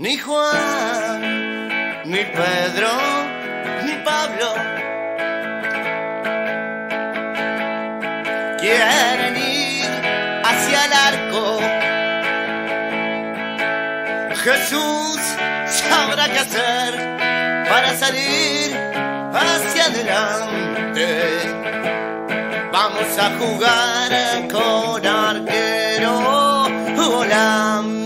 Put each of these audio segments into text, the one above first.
Ni Juan, ni Pedro, ni Pablo quieren ir hacia el arco. Jesús sabrá qué hacer para salir hacia adelante. Vamos a jugar con arquero volante.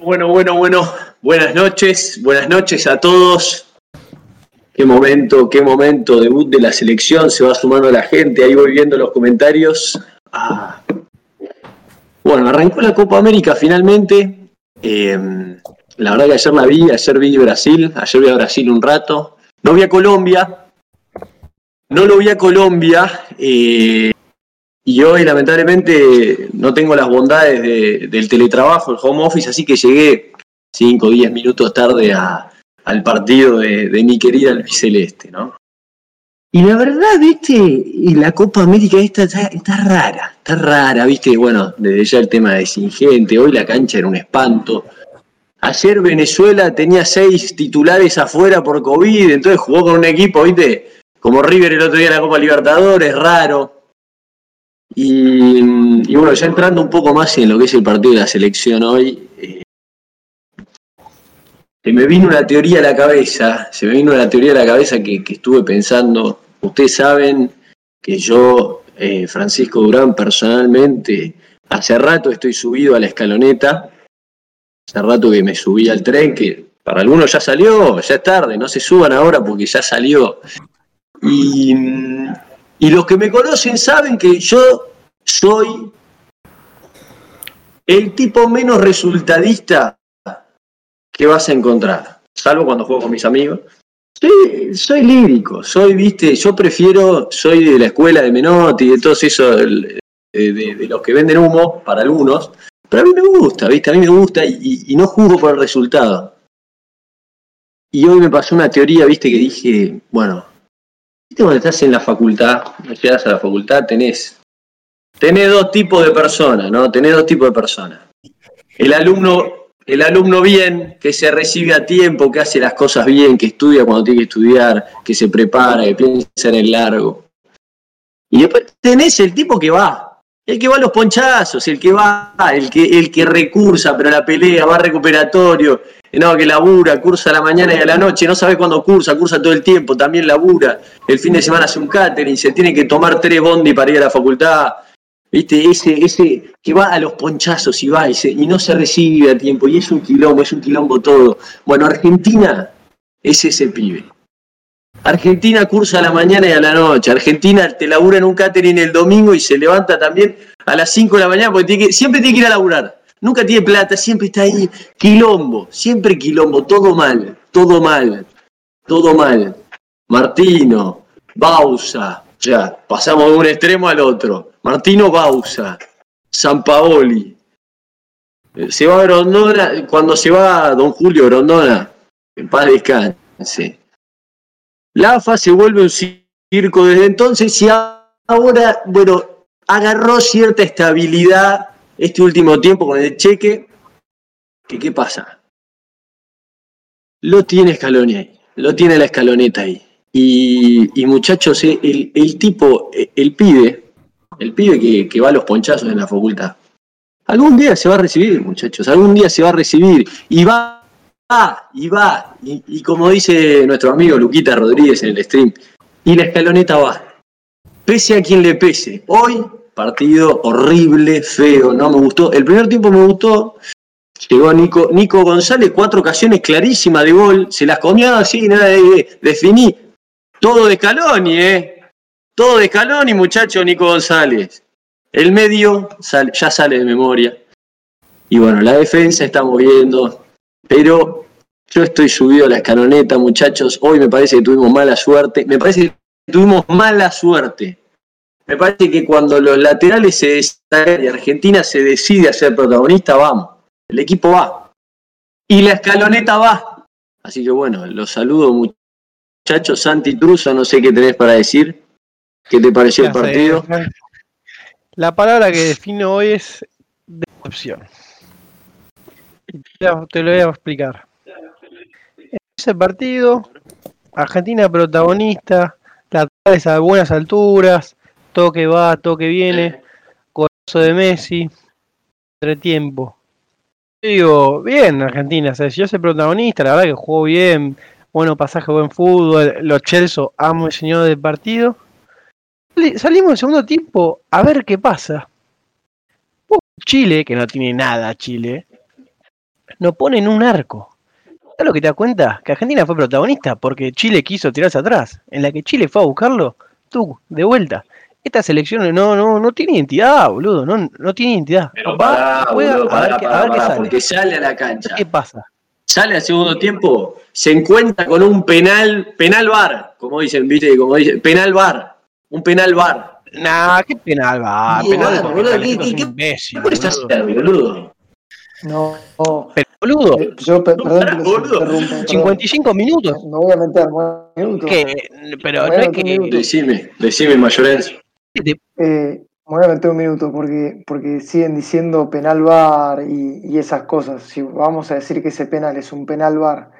Bueno, bueno, bueno. Buenas noches, buenas noches a todos. Qué momento, qué momento. Debut de la selección, se va sumando la gente. Ahí voy viendo los comentarios. Ah. Bueno, arrancó la Copa América finalmente. Eh, la verdad que ayer la vi, ayer vi Brasil, ayer vi a Brasil un rato. No vi a Colombia. No lo vi a Colombia. eh, y hoy lamentablemente no tengo las bondades de- del teletrabajo, el home office, así que llegué 5 o 10 minutos tarde a- al partido de, mi querida albiceleste, ¿no? Y la verdad, viste, la Copa América esta está, está rara, está rara, viste, bueno, desde ya el tema de sin gente, hoy la cancha era un espanto. Ayer Venezuela tenía seis titulares afuera por COVID, entonces jugó con un equipo, viste, como River el otro día en la Copa Libertadores, raro. Y, bueno, ya entrando un poco más en lo que es el partido de la selección hoy, eh, se me vino una teoría a la cabeza, se me vino una teoría a la cabeza que, que estuve pensando. Ustedes saben que yo, eh, Francisco Durán, personalmente, hace rato estoy subido a la escaloneta, hace rato que me subí al tren, que para algunos ya salió, ya es tarde, no se suban ahora porque ya salió. Y, y los que me conocen saben que yo soy el tipo menos resultadista que vas a encontrar, salvo cuando juego con mis amigos. Sí, soy lírico, soy, viste, yo prefiero, soy de la escuela de Menotti, de todos esos, de, los que venden humo, para algunos, pero a mí me gusta, viste, a mí me gusta y, y- y no juzgo por el resultado. Y hoy me pasó una teoría, viste, que dije, bueno, viste cuando estás en la facultad, llegas a la facultad, tenés, tenés dos tipos de personas, ¿no? Tenés dos tipos de personas. El alumno, el alumno bien, que se recibe a tiempo, que hace las cosas bien, que estudia cuando tiene que estudiar, que se prepara, que piensa en el largo. Y después tenés el tipo que va, el que va a los ponchazos, el que va, el que, el que recursa, pero la pelea, va recuperatorio, no, que labura, cursa a la mañana y a la noche, no sabe cuándo cursa, cursa todo el tiempo, también labura, el fin de semana hace un catering, se tiene que tomar tres bondi para ir a la facultad, ¿Viste? Ese, ese que va a los ponchazos y va y, se- y no se recibe a tiempo. Y es un quilombo, es un quilombo todo. Bueno, Argentina, Es ese pibe. Argentina cursa a la mañana y a la noche. Argentina te labura en un catering el domingo y se levanta también a las 5 de la mañana porque siempre tiene que ir a laburar. Nunca tiene plata, siempre está ahí. Quilombo, siempre quilombo. Todo mal, todo mal, todo mal. Martino, Bausa, ya, pasamos de un extremo al otro. Martino Bausa, Sampaoli. Eh, Se va Grondona, cuando se va Don Julio Grondona, en paz descanse. La AFA se vuelve un circo desde entonces y ahora, bueno, agarró cierta estabilidad este último tiempo con el cheque. ¿Que ¿Qué pasa? Lo tiene Scaloni ahí, lo tiene la escaloneta ahí. Y, muchachos, el, tipo, el pibe, el pibe que, que va a los ponchazos en la facultad, algún día se va a recibir, muchachos, algún día se va a recibir y va, va y va. Y, y como dice nuestro amigo Luquita Rodríguez en el stream, y la escaloneta va. Pese a quien le pese. Hoy, partido horrible, feo, no me gustó. El primer tiempo me gustó. Llegó Nico, Nico González, cuatro ocasiones clarísimas de gol. Se las comió así, nada de definí. Todo de Scaloni, ¿eh? Todo de Scaloni, muchacho, Nico González. El medio ya sale de memoria. Y bueno, la defensa estamos viendo. Pero yo estoy subido a la escaloneta, muchachos. Hoy me parece que tuvimos mala suerte. Me parece que tuvimos mala suerte. Me parece que cuando los laterales se destacan y Argentina se decide a ser protagonista, vamos. El equipo va. Y la escaloneta va. Así que bueno, los saludo muchachos. Santi Truso, no sé qué tenés para decir. ¿Qué te pareció el partido? La palabra que defino hoy es decepción. Te te lo voy a explicar. Ese partido, Argentina protagonista, laterales a buenas alturas, toque va, toque viene, golazo de Messi, entretiempo. Digo, bien Argentina, o sea, yo soy protagonista, la verdad que jugó bien, bueno pasaje, buen fútbol, los Chelsea amo el señor del partido. Sali- Salimos en segundo tiempo a ver qué pasa. Chile, que no tiene nada Chile, nos pone en un arco. ¿Sabes lo que te das cuenta? Que Argentina fue protagonista porque Chile quiso tirarse atrás. En la que Chile fue a buscarlo, tú, de vuelta. Esta selección no, no, no tiene identidad, boludo. No, no tiene identidad. Pero juega, boludo, a ver qué, a ver qué sale. porque sale a la cancha. ¿Qué pasa? sale al segundo tiempo, se encuentra con un penal, penal bar, como dicen, viste, como dicen, penal bar, un penal bar. Nah, qué penal. Bien, penal boludo, porque ¿qué- qué- es un qué- imbécil, ¿Qué pones a boludo. hacer, boludo? No, no. Pero, boludo, Eh, yo, pe- perdón los boludo. interrumpa. perdón. 55 minutos. Me voy a meter, nueve minutos. Que, pero no es que. Decime, decime, Mayorenzo. Eh, voy a meter un minuto porque, porque siguen diciendo penal bar y, y esas cosas. Si vamos a decir que ese penal es un penal bar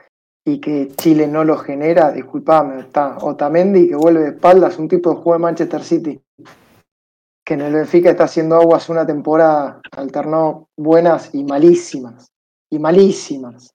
y que Chile no lo genera, disculpame, está Otamendi que vuelve de espaldas, un tipo de juego de Manchester City, que en el Benfica está haciendo aguas una temporada, alternó buenas y malísimas, y malísimas.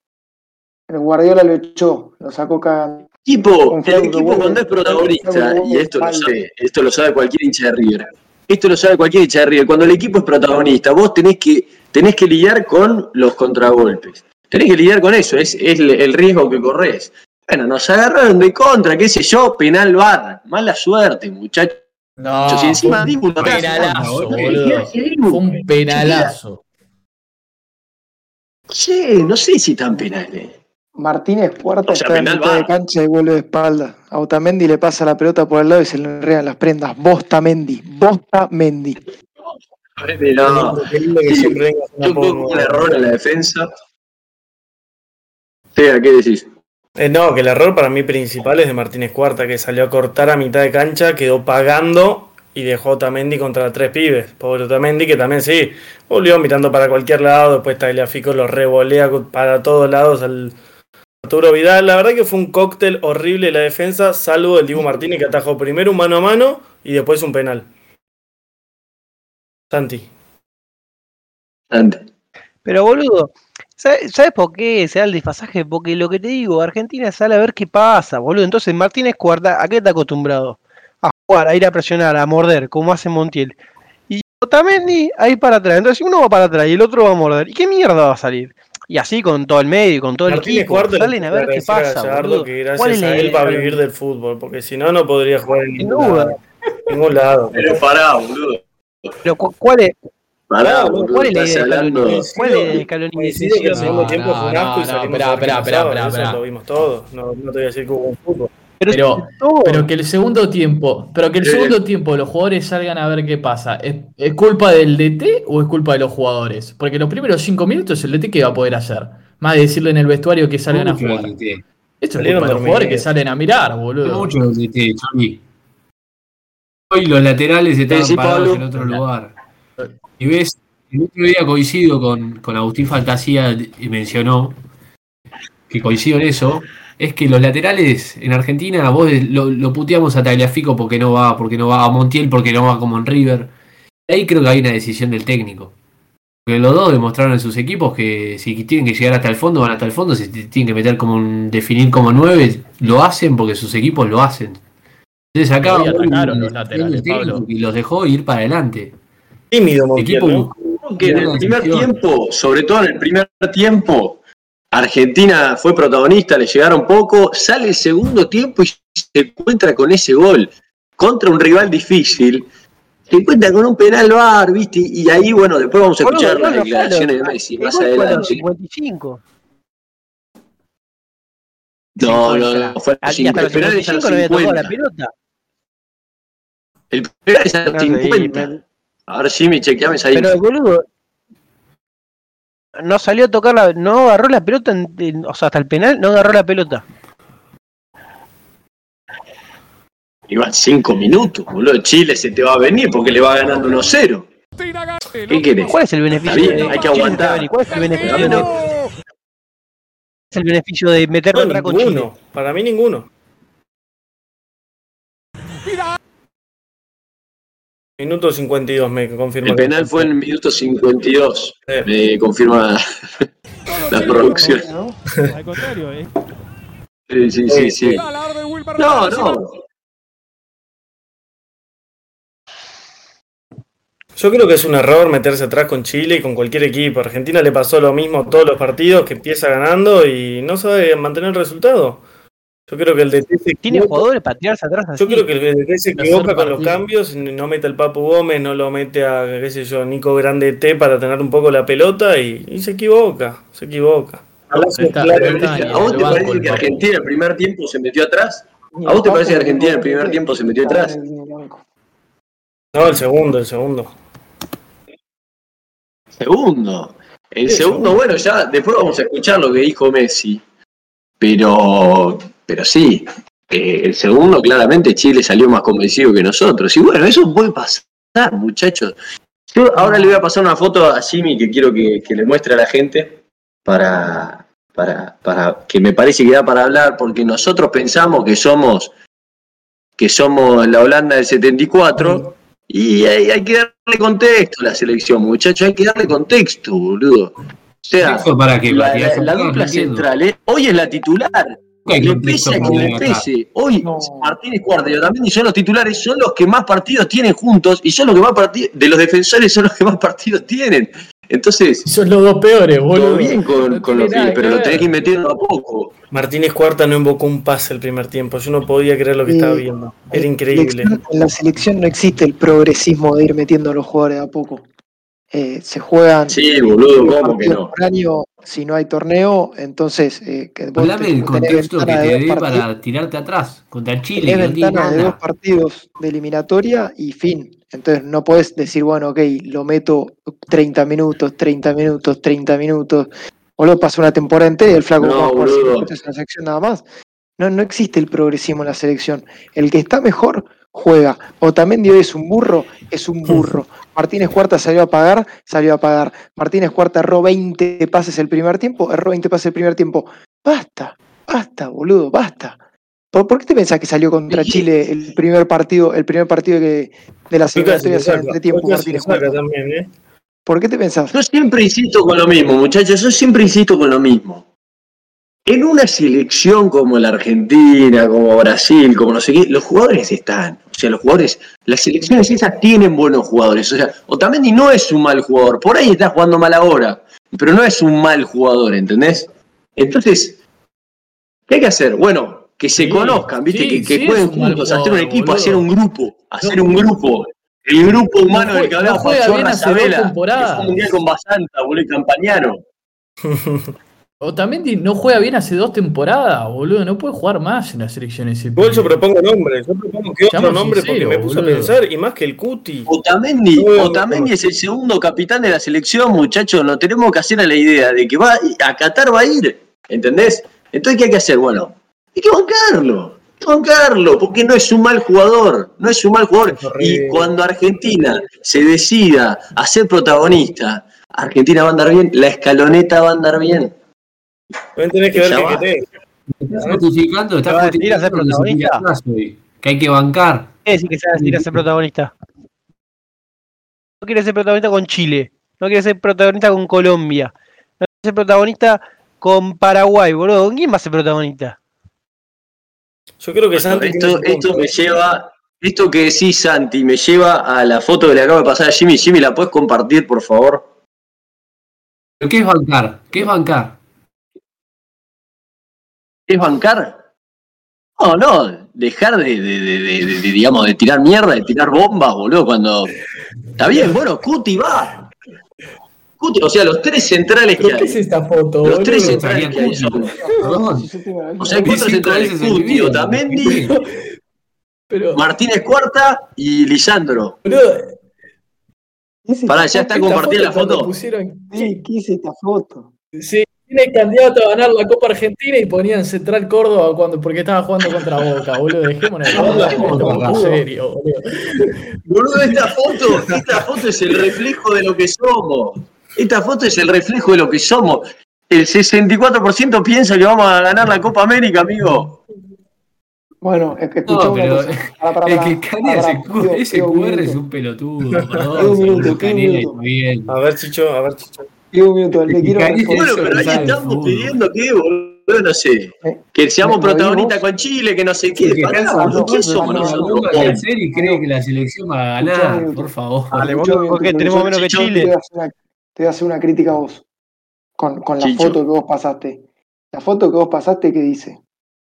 El Guardiola lo echó, lo sacó cagando. El equipo cuando es protagonista, y esto lo sabe, esto lo sabe cualquier hincha de River. Esto lo sabe cualquier hincha de River. Cuando el equipo es protagonista, vos tenés que, tenés que lidiar con los contragolpes. Tenés que lidiar con eso, es, es el, el riesgo que corres. Bueno, nos agarraron de contra, qué sé yo, penal bar. Mala suerte, muchachos. No, si encima fue un penalazo, boludo. boludo. Fue un penalazo. Sí, no sé si tan penales. Martínez Puerta O sea, está en mitad de cancha y vuelve de espalda. A Otamendi le pasa la pelota por el lado y se le enredan las prendas. Bosta Mendy, Bosta Mendy. No, Sí, yo creo que poco- un error en la defensa. Sea, ¿qué decís? Eh, no, que el error para mí principal es de Martínez Cuarta, que salió a cortar a mitad de cancha, quedó pagando y dejó a Otamendi contra tres pibes. Pobre Otamendi, que también sí, volvió mirando para cualquier lado, después Tagliafico lo revolea para todos lados al Arturo Vidal. La verdad que fue un cóctel horrible la defensa, salvo el Dibu Martínez que atajó primero un mano a mano y después un penal. Santi. Ante. Pero boludo, ¿sabes, sabes por qué se da el desfasaje? Porque lo que te digo, Argentina sale a ver qué pasa, boludo. Entonces Martínez Cuarta, ¿a qué está acostumbrado? A jugar, a ir a presionar, a morder, como hace Montiel. Y Otamendi ahí para atrás. Entonces uno va para atrás y el otro va a morder. ¿Y qué mierda va a salir? Y así con todo el medio, y con todo el Martínez equipo. Salen a ver qué pasa, Gallardo que ¿Cuál gracias es a él va a vivir del fútbol, porque si no, no podría jugar en ningún duda. lado. Ningún lado. Pero pará, boludo. Pero cu- ¿cuál es, Pará, ¿cuál boludo. es la idea de. Scaloni? ¿Cuál es de Scaloni? Coincido que el segundo No, tiempo fue un no, asco y salimos esperá, esperá, esperá, eso lo vimos todos. No, no te voy a decir que hubo un fútbol. Pero, Pero- que el segundo tiempo, pero que el Eh. segundo tiempo los jugadores salgan a ver qué pasa. ¿Es, es culpa del DT o es culpa de los jugadores? Porque los primeros cinco minutos el DT qué va a poder hacer. Más de decirle en el vestuario que salgan a jugar. del DT. Esto es culpa de los jugadores que salen a mirar, boludo. Mucho del DT. Hoy los laterales estaban sí, parados Pablo. en otro lugar. Y ves, el otro día coincido con, con Agustín Fantasía y mencionó que coincido en eso. Es que los laterales en Argentina, vos lo, lo puteamos a Tagliafico porque no va, porque no va, a Montiel porque no va como en River. Ahí creo que hay una decisión del técnico. Porque los dos demostraron en sus equipos que si tienen que llegar hasta el fondo, van hasta el fondo. Si te tienen que meter como un, definir como nueve, lo hacen porque sus equipos lo hacen. Entonces acá atacaron los laterales, Pablo. y los dejó ir para adelante. Tímido El Montiel, equipo ¿no? que en el primer tiempo, sobre todo en el primer tiempo, Argentina fue protagonista, le llegaron poco, sale el segundo tiempo y se encuentra con ese gol contra un rival difícil. Se encuentra con un penal bar, ¿viste? Y ahí, bueno, después vamos a escuchar las declaraciones de. Messi más adelante. 55. No, no, no, fue a los Y hasta los 50, el penal es a 55 los no había tocado la 50. pelota. El penal es a los No sé, y 50. me- A ver, Jimmy, chequeame esa Pero boludo. No salió a tocar la. No agarró la pelota. en- en- o sea, hasta el penal no agarró la pelota. Iban 5 minutos, boludo. Chile se te va a venir porque le va ganando 1-0. ¿Qué querés? ¿Cuál es el beneficio Está bien, de hay que aguantar. ¿Cuál es el beneficio de, no. es el beneficio de meterlo No, atrás con Chile? ninguno. Para mí ninguno. Minuto 52 me confirma. El penal fue en el minuto 52. Eh, Me confirma la producción. ¿no? Al contrario, eh. Sí, sí, sí. sí. No, no. Yo creo que es un error meterse atrás con Chile y con cualquier equipo. Argentina le pasó lo mismo todos los partidos, que empieza ganando y no sabe mantener el resultado. Yo creo que el DT se Tiene equivoca- jugadores para tirarse atrás así. Yo creo que el DT se equivoca con los cambios, no mete al Papu Gómez, no lo mete a, qué sé yo, Nico Grande T para tener un poco la pelota y, y se equivoca, se equivoca. Está- está ¿A vos te parece que. Argentina el primer tiempo se metió atrás? ¿A vos te parece que Argentina en el primer tiempo se metió atrás? No, el segundo, el segundo. Segundo. El segundo. bueno, ya después vamos a escuchar lo que dijo Messi. Pero, pero sí, eh, el segundo claramente Chile salió más convencido que nosotros. Y bueno, eso puede pasar, muchachos. Yo ahora le voy a pasar una foto a Jimmy que quiero que, que le muestre a la gente para, para, para que me parece que da para hablar, porque nosotros pensamos que somos que somos la Holanda del 74 y hay, hay que darle contexto a la selección, muchachos, hay que darle contexto, boludo. O sea, Eso para que la, dupla central, ¿eh? hoy es la titular. Hay Le pese a quien le pese. Hoy No. Martínez Cuarta y Otamendi son los titulares, son los que más partidos tienen juntos y son los que más partidos, de los defensores son los que más partidos tienen. Entonces, Son los dos peores, boludo. todo bien con, No con los pibes, pero que lo tenés que ir metiendo a poco. Martínez Cuarta no invocó un pase el primer tiempo. Yo no podía creer lo que Eh, estaba viendo. Era increíble. En la selección no existe el progresismo de ir metiendo a los jugadores a poco. Eh, se juegan Sí, boludo, ¿cómo que no? por año si no hay torneo, entonces eh, que Hablame del contexto que te de dé para tirarte atrás contra el Chile, tenés que no tiene ventana de dos partidos de eliminatoria y fin. Entonces no podés decir, bueno, ok, lo meto 30 minutos, 30 minutos, 30 minutos. O lo pasa una temporada entera y el flaco No, va a jugar minutos en la sección nada más. No, no existe el progresismo en la selección. El que está mejor juega. Otamendi hoy es un burro, es un burro. Martínez Cuarta salió a pagar, salió a pagar. Martínez Cuarta erró 20 pases el primer tiempo, erró 20 pases el primer tiempo. Basta, basta, boludo, basta. ¿Por, por qué te pensás que salió contra Chile el primer partido, el primer partido que, de casi eliminatorias lo en saca. entretiempo, Hoy casi lo Martínez Cuarta? también, ¿eh? ¿Por qué te pensás? Yo siempre insisto con lo mismo, muchachos, yo siempre insisto con lo mismo. En una selección como la Argentina, como Brasil, como no sé qué, los jugadores están. O sea, los jugadores, las selecciones esas tienen buenos jugadores. O sea, Otamendi no es un mal jugador. Por ahí está jugando mal ahora, pero no es un mal jugador, ¿entendés? Entonces, ¿qué hay que hacer? Bueno, que se Sí, conozcan, ¿viste? sí, que, que sí, jueguen juntos, hacer un equipo, boludo. hacer un grupo, hacer No. un grupo. El grupo humano No del que hablaba no Pachorra Sabela, que fue un mundial con Basanta, boludo, y Campañano. Otamendi no juega bien hace dos temporadas, boludo. No puede jugar más en la selección ese Igual yo pibe. propongo nombres, yo propongo que otro nombre porque me puse a pensar, y más que el Cuti. Otamendi, No, Otamendi no. es el segundo capitán de la selección, muchachos. Nos tenemos que hacer a la idea de que va a Qatar va a ir. ¿Entendés? Entonces, ¿qué hay que hacer? Bueno, hay que bancarlo. Hay que bancarlo, porque no es un mal jugador. No es un mal jugador. Y cuando Argentina se decida a ser protagonista, Argentina va a andar bien, la escaloneta va a andar bien. También tenés que ver qué querés. Estás justificando, ¿Te estás ser justificando lo que se tira protagonista? que hay que bancar. ¿Qué decir que se va a decir a ser protagonista? No quiere ser protagonista con Chile. No quiere ser protagonista con Colombia. No quiere ser protagonista con Paraguay, boludo. ¿Con quién va a ser protagonista? Yo creo que Santi Esto, esto me lleva, esto que decís, Santi, me lleva a la foto que le acabo de pasar a Jimmy. Jimmy, ¿la puedes compartir, por favor? ¿Pero qué es bancar? ¿Qué es bancar? ¿Es bancar? No, no, dejar de, de- de- de- de- de, digamos, de tirar mierda, de tirar bombas, boludo, cuando... Está bien, bueno, Cuti va. Cuti, o sea, los tres centrales que ¿Pero qué hay. es esta foto, Los tres centrales que hay son... Perdón. O sea, hay cuatro centrales, Cuti. Otamendi, Pero, Martínez Cuarta y Lisandro. boludo, ¿Qué es Pará, ya está compartida la foto. pusieron- Sí, ¿qué es esta foto? Sí, tiene candidato a ganar la Copa Argentina y ponían Central Córdoba cuando, porque estaba jugando contra Boca, boludo. Dejémonos de es serio, boludo. Boludo, esta foto, esta foto es el reflejo de lo que somos. Esta foto es el reflejo de lo que somos. El 64% piensa que vamos a ganar la Copa América, amigo. Bueno, es que No, una pero pará, que ese, QR es un pelotudo. Perdón, un minuto, un minuto. A ver, Chicho, a ver, Chicho. Un minuto, le quiero. Bueno, pero ahí estamos pidiendo que, boludo, no sé. Eh, Que seamos ¿me- me protagonistas con Chile, que no sé qué. que Pará, está boludo, ¿quién no, somos nosotros? Y cree que la selección va a ganar, por favor. Dale, Escuchá boludo, un ¿por qué? minuto, Tenemos menos que Te Chile. voy, a hacer una, te voy a hacer una crítica a vos. Con, con la Chicho. foto que vos pasaste. La foto que vos pasaste que dice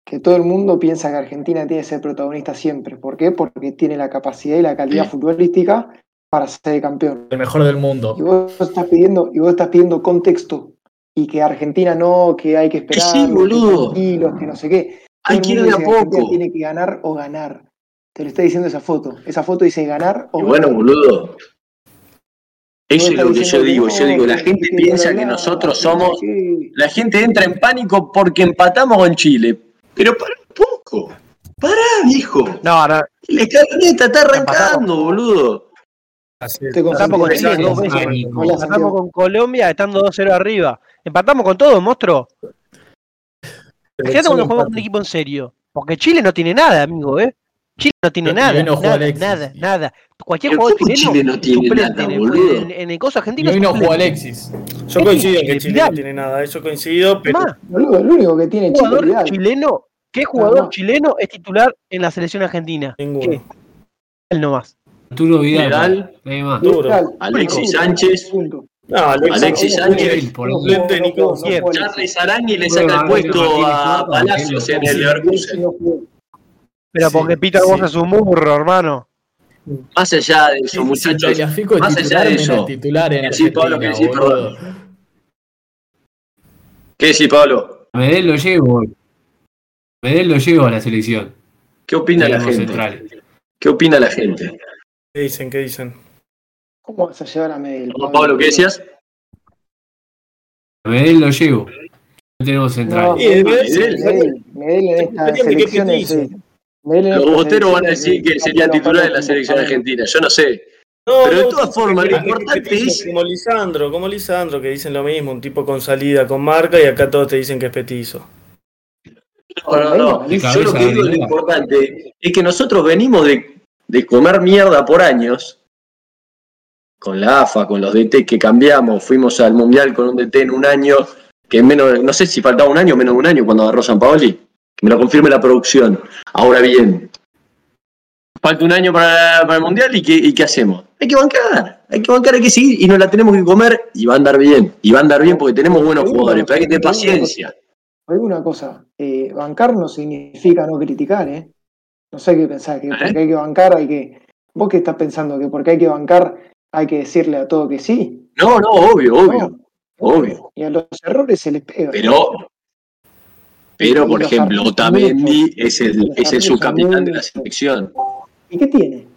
que todo el mundo piensa que Argentina tiene que ser protagonista siempre. ¿Por qué? Porque tiene la capacidad y la calidad Sí. futbolística para ser campeón. El mejor del mundo. Y vos estás pidiendo, y vos estás pidiendo contexto. Y que Argentina no, que hay que esperar, sí, boludo. tranquilos, que no sé qué. Hay que ir de a que Argentina poco. tiene que ganar o ganar. Te lo está diciendo esa foto. Esa foto dice ganar o Y ganar. bueno, boludo. Eso es lo que yo digo. Yo digo, la que- gente que piensa que nosotros que somos. La gente entra en pánico porque empatamos con Chile. Pero para un poco. Pará, viejo. No, no, La escaloneta está arrancando, boludo. Empatamos con Chile dos veces. Empatamos Colombia estando 2-0 arriba. Empatamos con todo, monstruo. Fíjate cuando jugamos con un equipo en serio. Porque Chile no tiene nada, amigo, ¿eh? Chile no tiene nada, no juega nada, Alexis. nada, nada. Cualquier jugador ¿cómo chileno Chile no tiene suplente nada, en, el, boludo? en, en el coso Y argentino. hoy no jugó Alexis. Yo coincido en que Chile, no tiene nada, eso coincido, pero Más, Boludo, el único que tiene ¿qué Chile es jugador chileno, ¿qué jugador no. chileno es titular en la selección argentina? ninguno. Él nomás. Arturo Vidal. Duro. Alexis Sánchez. No, Alexis, Alexis Sánchez. Charles. Arangui le saca el puesto a Palacios en el Leverkusen. Pero Sí, porque Peter sí. Bosch es un burro, hermano. Más allá de eso, muchachos. Más allá de eso. es titular en Sí, Pablo, que. ¿Qué decís, Pablo? A Medel lo llevo. Medel lo llevo a la selección. ¿Qué opina la gente? ¿Qué opina la gente? ¿Qué dicen? ¿Qué dicen? ¿Cómo vas a llevar a Medel? ¿Vos, Pablo, ¿qué decías? A Medel lo llevo. No tenemos No, centrales. Y de Medel, Medel, Medel, Medel en esta Depende de qué selección es. petizo. Medel en Los boteros van a decir que es- sería no, titular en la no, selección no, argentina. Yo no sé. No, Pero de no, todas formas, lo importante es- Como Lisandro, como Lisandro, que dicen lo mismo, un tipo con salida, con marca, y acá todos te dicen que es petizo. No, no, no. De Yo lo que digo, lo arriba. importante es que nosotros venimos de, de comer mierda por años. Con la AFA, con los DT que cambiamos, fuimos al Mundial con un DT en un año que en menos, no sé si faltaba un año o menos de un año cuando agarró San Paoli, que me lo confirme la producción. Ahora bien, falta un año para, para el Mundial y ¿qué, y qué hacemos? Hay que bancar, hay que bancar, hay que seguir y nos la tenemos que comer y va a andar bien, y va a andar bien porque tenemos buenos jugadores, pero hay que tener paciencia. Alguna cosa, eh, bancar no significa no criticar, ¿eh? No sé qué pensar, que porque hay que bancar hay que... ¿Vos qué estás pensando? ¿Que porque hay que bancar hay que decirle a todo que sí? No, no, obvio, obvio, No. obvio. Y a los errores se les pega. Pero, pero por ejemplo, Otamendi es el, es el subcapitán de la selección. ¿Y qué tiene?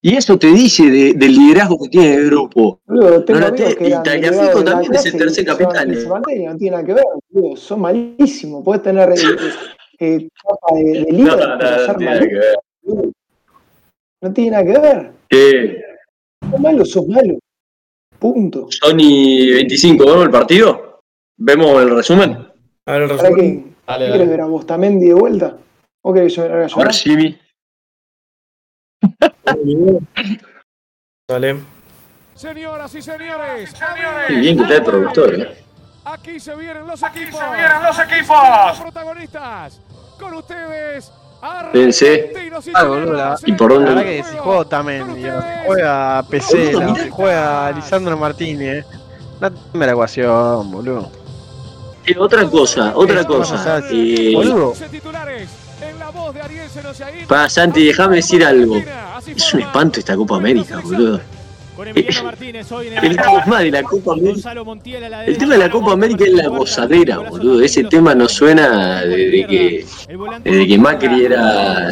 Y eso te dice de- del liderazgo que tiene el grupo. No la te- y Tagliafico también es el tercer capitán, eh. no tiene nada que ver. Son malísimos. Puedes tener eh, capa de, de líder, No, no, tiene nada que ver. No tiene nada que ver. ¿Qué? Sos malo, sos malo. Punto. Sony 25, ¿vemos el partido? ¿Vemos el resumen? A ver el ¿Para resumen. qué? Dale, ¿Querés dale. ver a Bustamendi de vuelta? ¿O querés que yo me A ver? Jimmy. Dale. Señoras y señores, Qué bien que está el productor, ¿eh? aquí se vienen los equipos. se vienen los equipos. Protagonistas. Con ustedes. Y Ah, boludo, la-. ¿Y por dónde? La verdad que si juega si juega Pesela, o si juega Lisandro Martínez, no teme la ecuación, boludo. Eh, otra cosa, otra cosa. no. Eh, Boludo. titulares en la voz de Ariel Senosiaín. Pa, Santi, déjame decir algo. Es un espanto esta Copa América, boludo. Con Emiliano Martínez hoy en el El tema de la Copa América. El tema de la Copa América es la gozadera, boludo. Ese tema no suena desde que, desde que Macri era,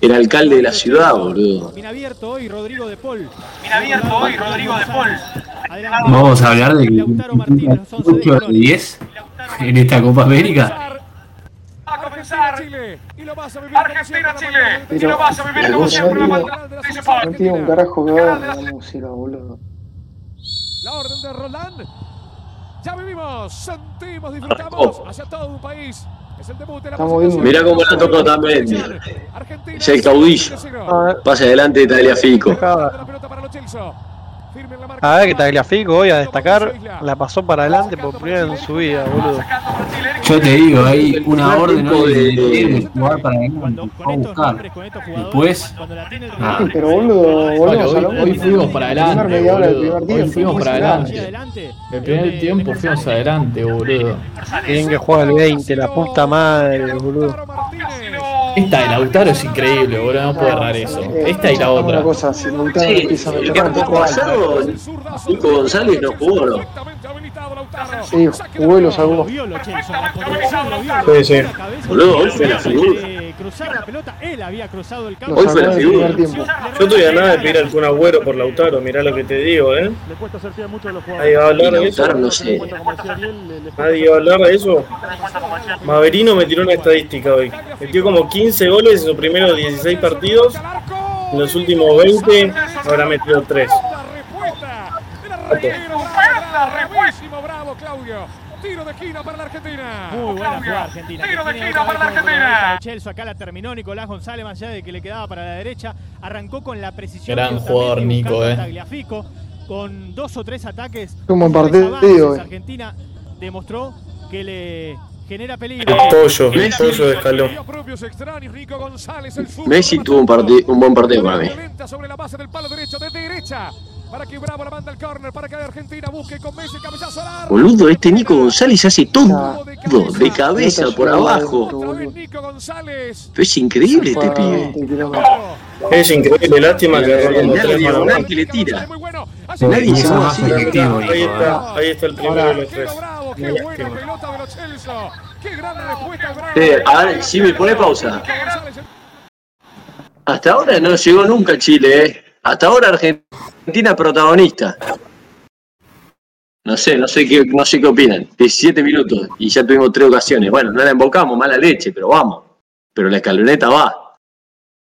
era alcalde de la ciudad, boludo. Bien abierto hoy Rodrigo de Paul. Bien abierto hoy Rodrigo de Paul. Vamos a hablar de que Lautaro Martínez, los 11 de 8 de Colón. 10 en esta Copa América. Comenzar. Chile. Y lo vas a vivir Argentina, Chile. Y lo vas a vivir como siempre. no la bandera de la No tiene un carajo que ver la música, boludo. La orden de Roland. Ya vivimos, sentimos, disfrutamos hacia todo un país. Es el debut de la Estamos viendo- Mirá cómo la tocó. Argentina. Es el caudillo. Pase adelante de Tagliafico. La A ver que Tagliafico hoy a destacar, la pasó para adelante por primera vez en su vida, boludo. Yo te digo, hay una orden hoy de, de- de jugar para adelante, a buscar. Después, Ah. Pero boludo, hoy, fuimos para La adelante, boludo. Hoy fuimos para adelante. El primer tiempo fuimos adelante, boludo. Bien que juega el 20, la puta madre, boludo. Esta de Lautaro es increíble, boludo. No puedo errar eso. Esta y la Una otra. cosa, si Lautaro Sí, empieza a el meter que un poco alto. pasado, Nico González no jugó, ¿no? Sí, jugó y lo salvó. Sí, sí. Boludo, hoy fue la figura. Cruzar la pelota, él había cruzado el campo. Hoy fue la figura. Yo estoy a nada de pedir al Kun Agüero por Lautaro, mirá lo que te digo, ¿eh? Nadie va a hablar de eso. Lautaro no sé. Nadie va a hablar de eso. Maverino me tiró una estadística hoy. Metió como 15 goles en sus primeros 16 partidos. En los últimos 20 habrá metido 3. Buenísimo, bravo Claudio. Tiro de esquina para la Argentina. Muy buena jugada Argentina. Tiro de esquina para la como Argentina. el Chelsea acá la terminó Nicolás González más allá de que le quedaba para la derecha. Arrancó con la precisión. Gran jugador, Nico, eh. Con dos o tres ataques. Tres partido hoy. Argentina demostró que le genera peligro. El pollo, el pollo de escalón. Messi tuvo un, un buen partido para mí. Sobre la base del palo derecho de derecha. Para que Bravo la manda al córner, para que Argentina busque con Messi el cabezazo al arco. Boludo, este Nico González hace todo. De cabeza, por abajo. Otra vez Nico González. Pero es increíble este pibe. Es increíble, lástima que que le tira. Nadie se va más así. efectivo, Ahí Nico, está, ahí está el primero de los tres. bravo, qué buena pelota de los Chelsea. Qué gran respuesta de Bravo. Eh, a ver, Jimmy, pone pausa. Hasta ahora no llegó nunca Chile, ¿eh? Hasta ahora Argentina protagonista. No sé, no sé qué, no sé qué opinan. 17 minutos y ya tuvimos tres ocasiones. Bueno, no la embocamos, mala leche, pero vamos. Pero la escaloneta va.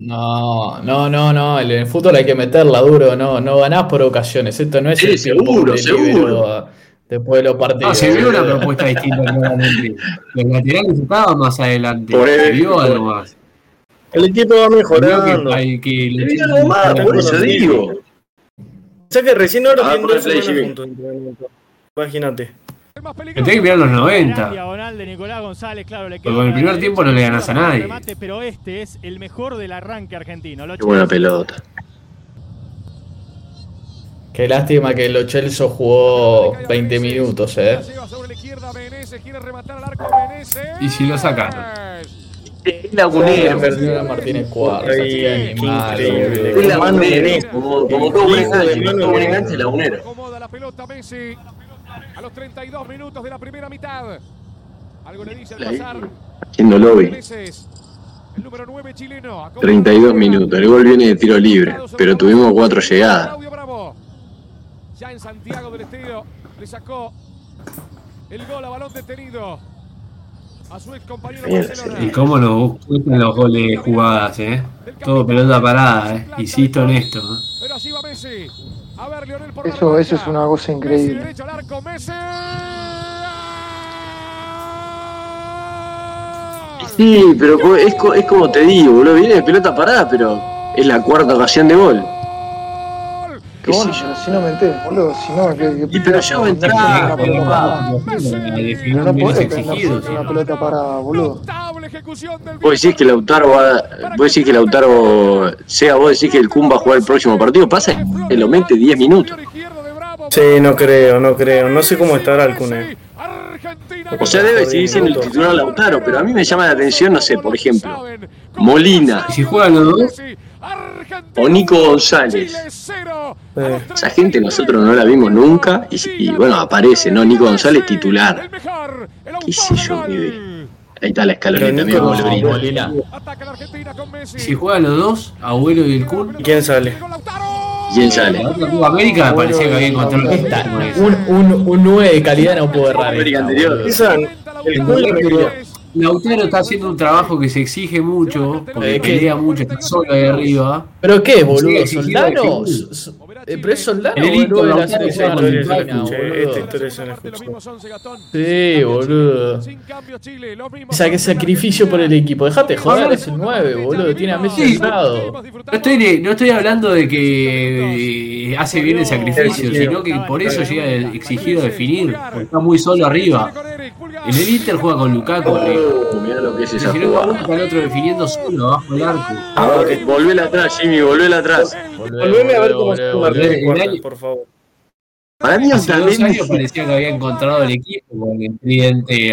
No, no, no, no. En el fútbol hay que meterla duro. No, no ganás por ocasiones. Esto no es Sí, el seguro, seguro. después de los No, partidos. se vio una propuesta distinta claramente. Los laterales estaban más adelante. Por Se vio por- algo más. El equipo va Se vio mejorando. que, hay- que algo más, por eso digo. O sea que recién ahora Ah, tienen dos semanas entrenamiento. Imagínate. Me tenés que mirar los Gran 90. diagonal de Nicolás González, claro, le Porque con el primer tiempo no le ganas a nadie. Remate, pero este es el mejor del arranque argentino. Lo Qué buena pelota. Qué lástima que Lo Celso jugó 20 minutos, eh. Y si lo sacan. Es lagunero. Perdió a Martínez Cuarta. Increíble. Lagunero. Como, como todo buen enganche. Como todo buen enganche, lagunero. Acomoda la pelota Messi a los 32 minutos de la primera mitad. Algo le dice al pasar. Haciendo lobby. Meneses, el número 9 chileno. Acomoda 32 la pelota. minutos. El gol viene de tiro libre. Pero tuvimos cuatro llegadas. Claudio Bravo. Ya en Santiago del Estero le sacó el gol a balón detenido Y cómo nos gustan los goles de jugadas, eh. Todo pelota parada, eh. Insisto en esto. ¿eh? Eso, eso es una cosa increíble. Sí, pero es, es como te digo, boludo. Viene de pelota parada, pero es la cuarta ocasión de gol. Que ¿Qué sé bueno, yo? si no me entero, boludo, si no, que, que Y pero ya va a entrar. una pelota parada. Definir No podés exigido. defender una pelota parada, boludo. Vos decís que Lautaro va, vos decís que Lautaro, sea vos decís que el Kun va a jugar el próximo partido, pasa que lo mete 10 minutos. Sí, no creo, no creo. No sé cómo estará el Cune. O sea, debe seguir siendo el titular Lautaro, pero a mí me llama la atención, no sé, por ejemplo, Molina Y si juegan los dos, o Nico González. Eh, Esa gente nosotros no la vimos nunca y, y, bueno, aparece, ¿no? Nico González titular. ¿Qué sé yo, pibe? Ahí está la escaloneta, si juegan los dos, Abuelo y el Kun. ¿Y quién sale? ¿Quién sale? América me parecía que había encontrado un, un, un 9 de calidad no pudo errar. Esa, el Kun la metió. Lautaro está haciendo un trabajo que se exige mucho, porque ¿qué? pelea mucho, está solo ahí arriba. ¿Pero qué, boludo? ¿Soldano? eh, ¿Pero es Soldano el o Inter, boludo de la Esta historia se la. Sí, boludo. O sea, qué sacrificio por el equipo. Dejate joder, es el 9, boludo. Tiene a Messi lado. No estoy, de- no estoy hablando de que hace bien el sacrificio, sino que por eso llega exigido a definir, porque está muy solo arriba. En el Inter juega con Lukaku arriba. Oh, mirá lo que es esa si no jugada. está el otro definiendo solo abajo del arco. Ah, Volvela atrás, Jimmy, volvela atrás. Volveme a ver cómo volvé. Cuarta, por favor. Para mí Hace dos años parecía que había encontrado el equipo con el cliente.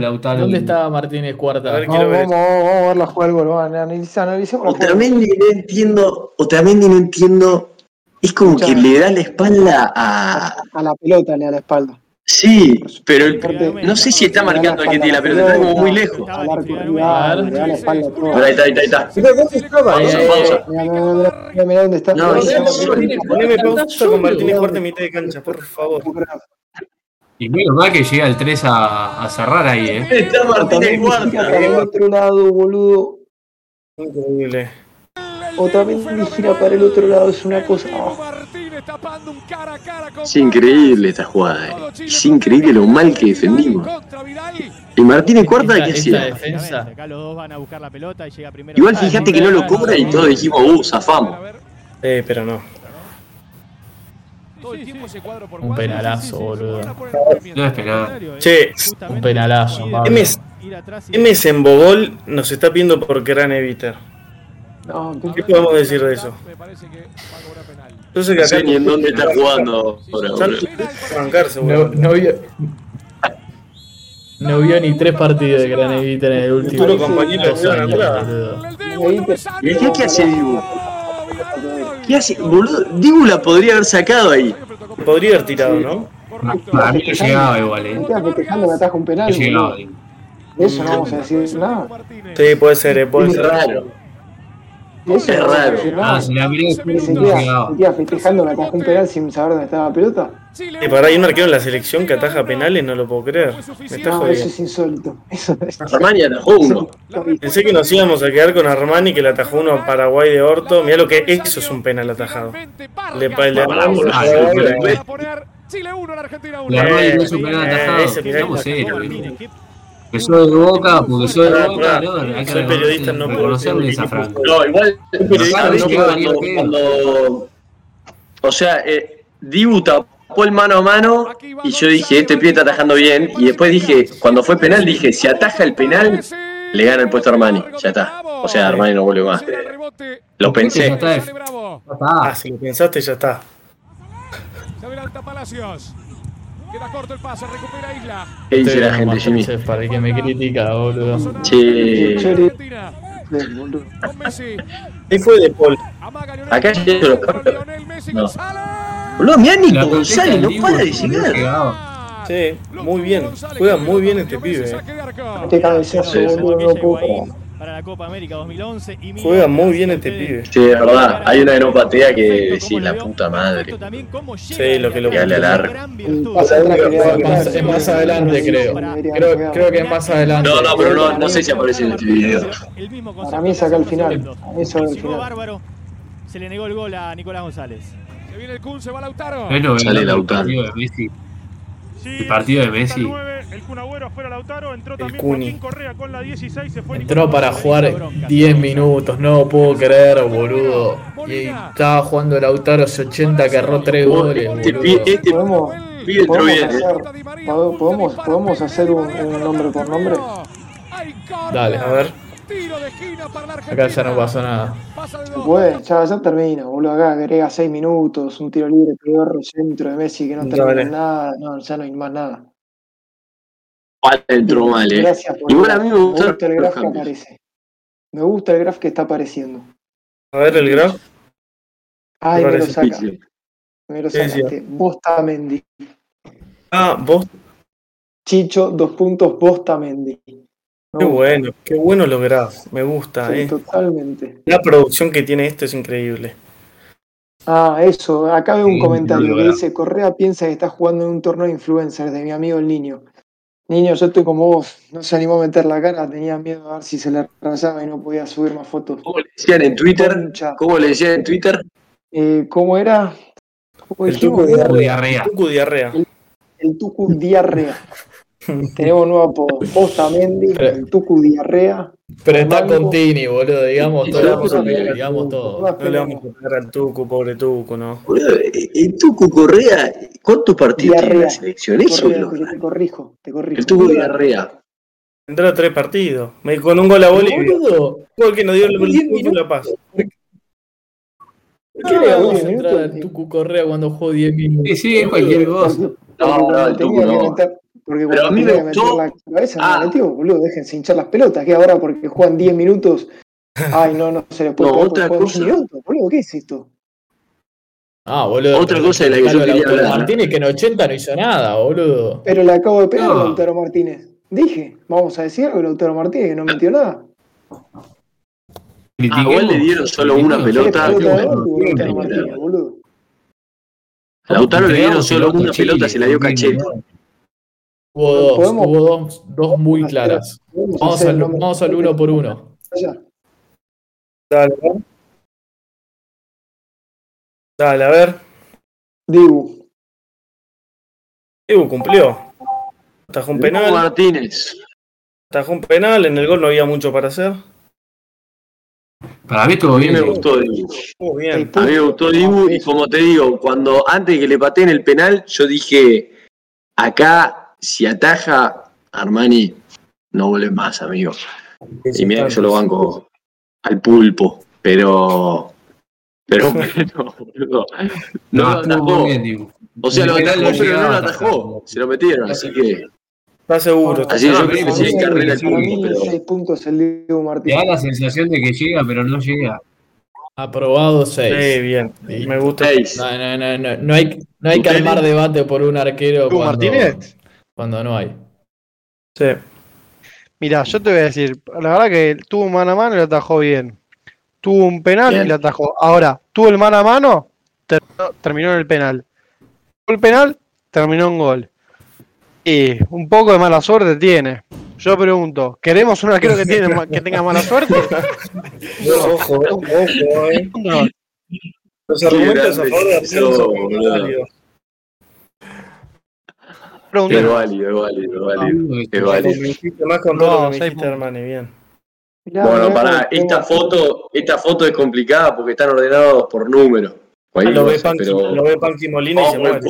Lautaro. ¿Dónde estaba Martínez Cuarta? A ver, ver. vamos, vamos, vamos a ver vamos, analiza- analicemos. Otamendi no entiendo, Otamendi no entiendo, es como que le da la espalda a... A la pelota, le da la espalda. Sí, pero el- no sé si está marcando el que tiene la pelota, está como muy lejos. A ahí está, ahí está, ahí está. Pausa, pausa. Mirá, dónde está. No, Poneme pausa con Martínez Cuarta en mitad de cancha, por favor. Y menos mal que llega el 3 a, a cerrar ahí, eh. Está Martínez Cuarta. otro lado, boludo. Increíble. O también gira para el otro lado, es una cosa. Es increíble esta jugada, eh. Es increíble lo mal que defendimos. Y Martínez Cuarta, ¿qué hacía? esta defensa. Acá los dos van a buscar la pelota y llega primero. Igual fíjate que no lo cobra y todos dijimos, uh, zafamos. Eh, pero no. Un penalazo, boludo. No es penal. Che, Un penalazo, Pablo. MS, MS en Bogol nos está pidiendo por gran eviter. No, ¿Qué podemos decir de eso? Yo sé que No acá ni en dónde está jugando no No, vio. No vio ni tres partidos de Gran Evita en el último. Futuro compañero de dos Zona años, Brava. boludo. ¿Y acá qué hace Dibu? ¿Qué hace? Boludo, Dibu la podría haber sacado ahí. Podría haber tirado, ¿no? Para mí no llegaba igual, eh. Me quedan festejando que ataja un No penal. llegaba. eso no vamos a decir nada. Sí, puede ser, eh, puede Es ser. raro. Eso Es raro. Ah, si la miré Que después se no queda, llegaba. se queda festejando que atajó un penal sin saber dónde estaba la pelota. Y para hay un arquero en la selección que ataja penales, no lo puedo creer. Me está No, eso jodiendo. es insólito. Eso es. Armani atajó uno. Pensé que nos íbamos a quedar con Armani que le atajó uno a Paraguay de Orto. Mirá lo que eso es un penal atajado. Le, pa- le. Ah, Eh, sí, eh, Chile 1, la Argentina 1. La Armani no Eh, es un penal eh, atajado. que- serios, eh. Que soy de boca, porque soy de boca, no, hay que Soy periodista, no puedo reconocerle esa franja. No, igual. periodista, ¿sabés no cuando, cuando- O sea, eh, Dibu tapó el mano a mano y yo dije, este pie está atajando bien. Y después dije, cuando fue penal, dije, si ataja el penal, le gana el puesto a Armani. Ya está. O sea, Armani no vuelve más. Lo pensé. está. Ah, si lo pensaste, ya está. Se adelanta Palacios. Queda corto el pase, recupera Isla. ¿Qué dice la gente, Jimmy? Para el que me critica, boludo. Messi. Ahí fue de Paul. Acá Messi. ya lo Con capto. Lionel Messi No. Boludo, mirá Nico González, no para de llegar. Sí, muy bien. Juega muy bien este pibe. eh. Este cabezazo, Sí, sí. boludo, no puedo. Para la Copa América 2011 y Juega muy bien este pibe. Sí, de verdad. Hay una patea que decís, la puta madre. Sí, lo que lo que le Es más, es más adelante, creo. Creo, creo que es más adelante. No, no, pero no, no sé si aparece en este video. Para mí es acá al final. Mí es Llegó final. bárbaro. Se le negó el gol a Nicolás González. Se viene el Kun, se va Lautaro. Bueno, Sale el Lautaro. partido de Messi. Sí, El partido de Messi. el 9, el Kun Agüero afuera Lautaro, entró también Cuni. Joaquín Correa con la 16, se fue Entró Nicolás para jugar 10 minutos, no puedo creer, boludo. Y estaba jugando Lautaro hace 80 que erró 3 goles, Este pi- boludo. este Podemos, hacer, pod- podemos, podemos hacer un, un nombre por nombre. Dale. A ver. Acá ya no pasó nada. Puede, ya, ya termina, boludo. Acá agrega 6 minutos, un tiro libre, peor centro de Messi que no termina Dale. en nada. No, ya no hay más nada. Vale, entró mal, eh. Gracias por Igual el a mí me gusta el graph que aparece. Me gusta el graph que está apareciendo. A ver el graf. Ay, me lo saca. difícil. Me lo sacaste. Bostamendi. Ah, vos. Chicho, dos puntos, Bostamendi. Me Qué gusta. bueno, qué bueno los graf. Me gusta, Sí, eh. totalmente. La producción que tiene esto es increíble. Ah, eso. Acá veo un Sí, comentario que dice: Correa piensa que está jugando en un torneo de influencers de mi amigo el niño. Niño, yo estoy como vos. No se animó a meter la cara, tenía miedo a ver si se le rayaba y no podía subir más fotos. ¿Cómo le decían en Twitter? Concha. ¿Cómo le decían en Twitter? Eh, ¿Cómo era? ¿Cómo El tucu diarrea. Tucu diarrea. El Tucu Diarrea. Tenemos nuevo Pero- el Tucu Diarrea. Pero está con Tini, boludo. Digamos todo. Digamos todo. No le vamos a pegar al Tucu, pobre Tucu, ¿no? Boludo, el Tucu Correa, ¿cuántos partidos tiene la selección? Eso te, corrijo, te corrijo. El Tucu Diarrea. Entró a tres partidos. Me- Con un gol a Bolivia. Boludo, Gol que nos dio el La Paz. ¿por qué le Ah, vamos diez a entrar al Tucu Correa cuando jugó 10 minutos? Sí, sí, es cualquier cosa. No, no, el Tucu no. Porque Pero cuando a mí me que meter gustó- la cabeza Ah. no metió, boludo, déjense hinchar las pelotas, que ahora porque juegan 10 minutos, ay no, no se les puede No, otra porque juegan 10 cosa. minutos, boludo, ¿qué es esto? Ah, boludo. Otra cosa de la que yo Lautaro quería hablar. Pero le acabo de pegar No. a Lautaro Martínez. Dije, vamos a decir algo de Lautaro Martínez que no metió nada. Ah, igual le dieron solo una pelota. Lautaro. Martínez, boludo. Lautaro le dieron solo una pelota, se la dio Cachete. Hubo dos, hubo dos, dos muy claras. Vamos al, vamos al uno por uno. Allá. Dale, a ver. Dale, a ver. Dibu, Dibu cumplió. Atajó un Dibu penal. Martínez. Atajó un penal. En el gol no había mucho para hacer. Para mí estuvo A mí bien. me gustó Dibu. Muy bien. A mí me gustó Dibu y como te digo, cuando antes de que le pateen el penal, yo dije, acá si ataja Armani, no vuelve más, amigo. Y mira que yo lo banco al pulpo, pero... Pero bueno, boludo, no, No, lo atajó. bien. O sea, lo atajó, no pero no lo atajó. Se lo metieron, así que... Está seguro. Así que yo No, creo que sí, sí, carrera el pulpo, pero... 6 puntos el Dibu Te da Martínez. la sensación de que llega, pero no llega. Aprobado Sí, 6. bien. Sí. Me gusta. Seis. No, no, no, no, no hay, no hay que armar debate por un arquero ¿Tú, cuando, Martínez? Cuando no hay. Sí. Mira, yo te voy a decir, la verdad que tuvo un mano a mano y lo atajó bien. Tuvo un penal Bien. y lo atajó. Ahora, tuvo el mano a mano, terminó, terminó en el penal. Tuvo el penal, terminó en gol. Y un poco de mala suerte tiene. Yo pregunto, ¿queremos un arquero que, tiene, que tenga mala suerte? Ojo, ojo, ojo, eh. No. Los argumentos a favor de Arsenal son válidos. Pregunto, Es válido, es válido, es válido. Es válido. Más con todo No, que me dijiste. Bien. Bueno, cómo- esta foto, esta foto es complicada porque están ordenados por número. Cualquier Lo ve Panqui, pero- lo ve Panqui Molina y Oh, se muere.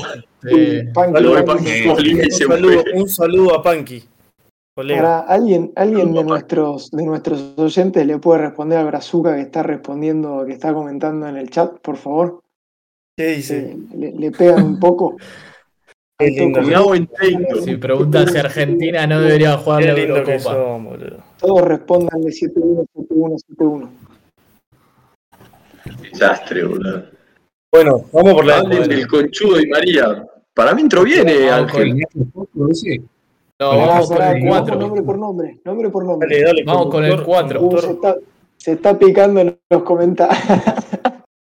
Molina Un saludo, muere. un saludo a Panqui, colega. Para alguien, alguien de nuestros, de nuestros oyentes le puede responder al Brazuca que está respondiendo, que está comentando en el chat, por favor. ¿Qué dice? Le, le pegan un poco. Si pregunta si Argentina no debería jugar la Eurocopa. son. Todos respondan de 7-1, 7-1, 7-1. Desastre, boludo. Bueno, vamos por la Hablen del conchudo y María. Para mí entró bien, eh, Ángel. No, vamos con el que vamos 4. Nombre por nombre, nombre por nombre. Dale, dale, Vamos con el conductor, cuatro. Uh, se, conductor. está, se está picando en los comentarios.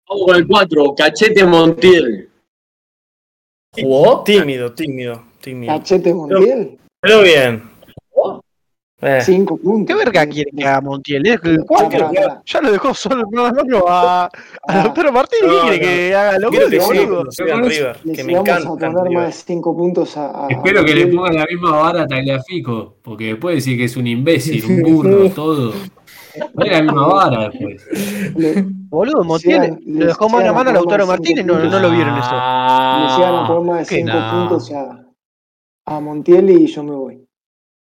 Vamos con el 4, Cachete Montiel. ¿Jugó? Tímido, tímido, tímido. Cachete Montiel, Pero bien. Eh, 5 puntos. ¿Qué verga quiere que haga Montiel? Es el cuatro. Ya lo dejó solo no, a, a Ah, Lautaro Martínez. no, ¿Qué quiere no. que haga lo quiero que boludo? River, Le que me vamos a encanta poner River. más de 5 puntos a, a- Espero que le pongan la misma vara a Tagliafico, porque después decir que es un imbécil, un burro, todo. No es la misma vara después. Le, Boludo, Montiel lo dejó mano a mano a Lautaro Martínez. No, no lo vieron eso. le llegan a más de que 5 no. puntos a, a Montiel y yo me voy.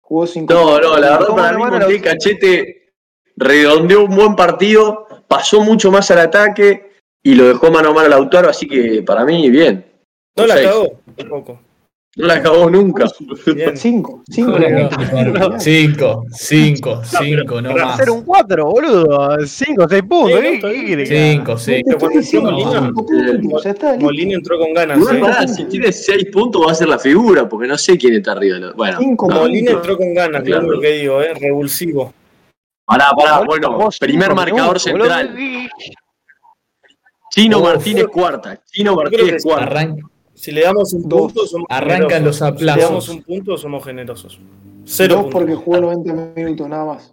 Jugó 5 No, no, la verdad ¿Cómo para mí Montiel Cachete redondeó un buen partido, pasó mucho más al ataque y lo dejó mano a mano a Lautaro, así que para mí bien. No la cagó, tampoco. No la acabó nunca. Bien. 5, 5 No, 5, 5, 5, no pará. más. Hacer un 4, boludo. 5, 6 puntos. Sí, ¿Qué, está qué bien. quiere que haga? 5, 5. Pero cuando entró cinco Molina, entró con ganas. Igual, ¿eh? pará, si tiene 6 puntos va a ser la figura, porque no sé quién está arriba. Bueno, Cinco no, Molina entró con ganas, claro Claro. lo que digo, ¿eh? Revulsivo. pará, pará, bueno, vos primer cinco marcador central. Chino. Martínez cuarta. Chino Martínez cuarta. Si le damos un Dos. punto, somos Arrancan generosos. los Si le aplausos. damos un punto, somos generosos. Cero Dos puntos. porque jugó 90 minutos nada más.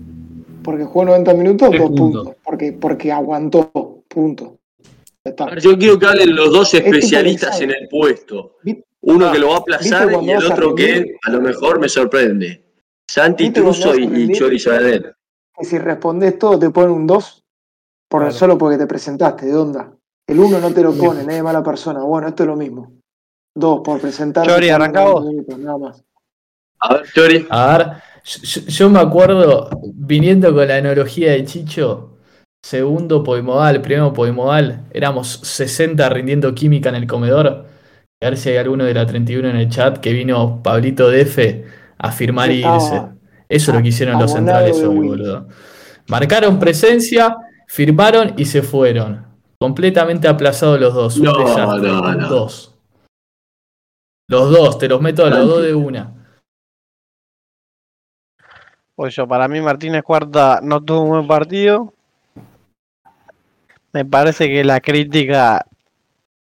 Porque jugó 90 minutos, Tres dos puntos. puntos. Porque, porque aguantó, punto. Está. Yo quiero que hablen los dos Este especialistas en el puesto. Uno Ah, que lo va a ¿viste aplazar y el a otro que a lo mejor me sorprende. Santi ¿Viste cuando Truso y, y? Chori. Que si respondes todo te ponen un 2 por Claro. solo porque te presentaste, de onda. El 1 no te lo pone, nadie mala persona. Bueno, esto es lo mismo. 2 por presentarte. Chori, arrancá vos. Nada más. A ver, Chori. A ver, yo, yo me acuerdo, viniendo con la analogía de Chicho, segundo podimodal, primero podimodal, éramos 60 rindiendo química en el comedor. A ver si hay alguno de la 31 en el chat que vino Pablito Defe a firmar y irse. Eso es lo que hicieron los centrales hoy, boludo. Marcaron presencia, firmaron y se fueron. Completamente aplazados los dos. Un No, desastre. no, no. dos. Los dos, te los meto a los dos de una. Pues yo, para mí Martínez Cuarta no tuvo un buen partido. Me parece que la crítica,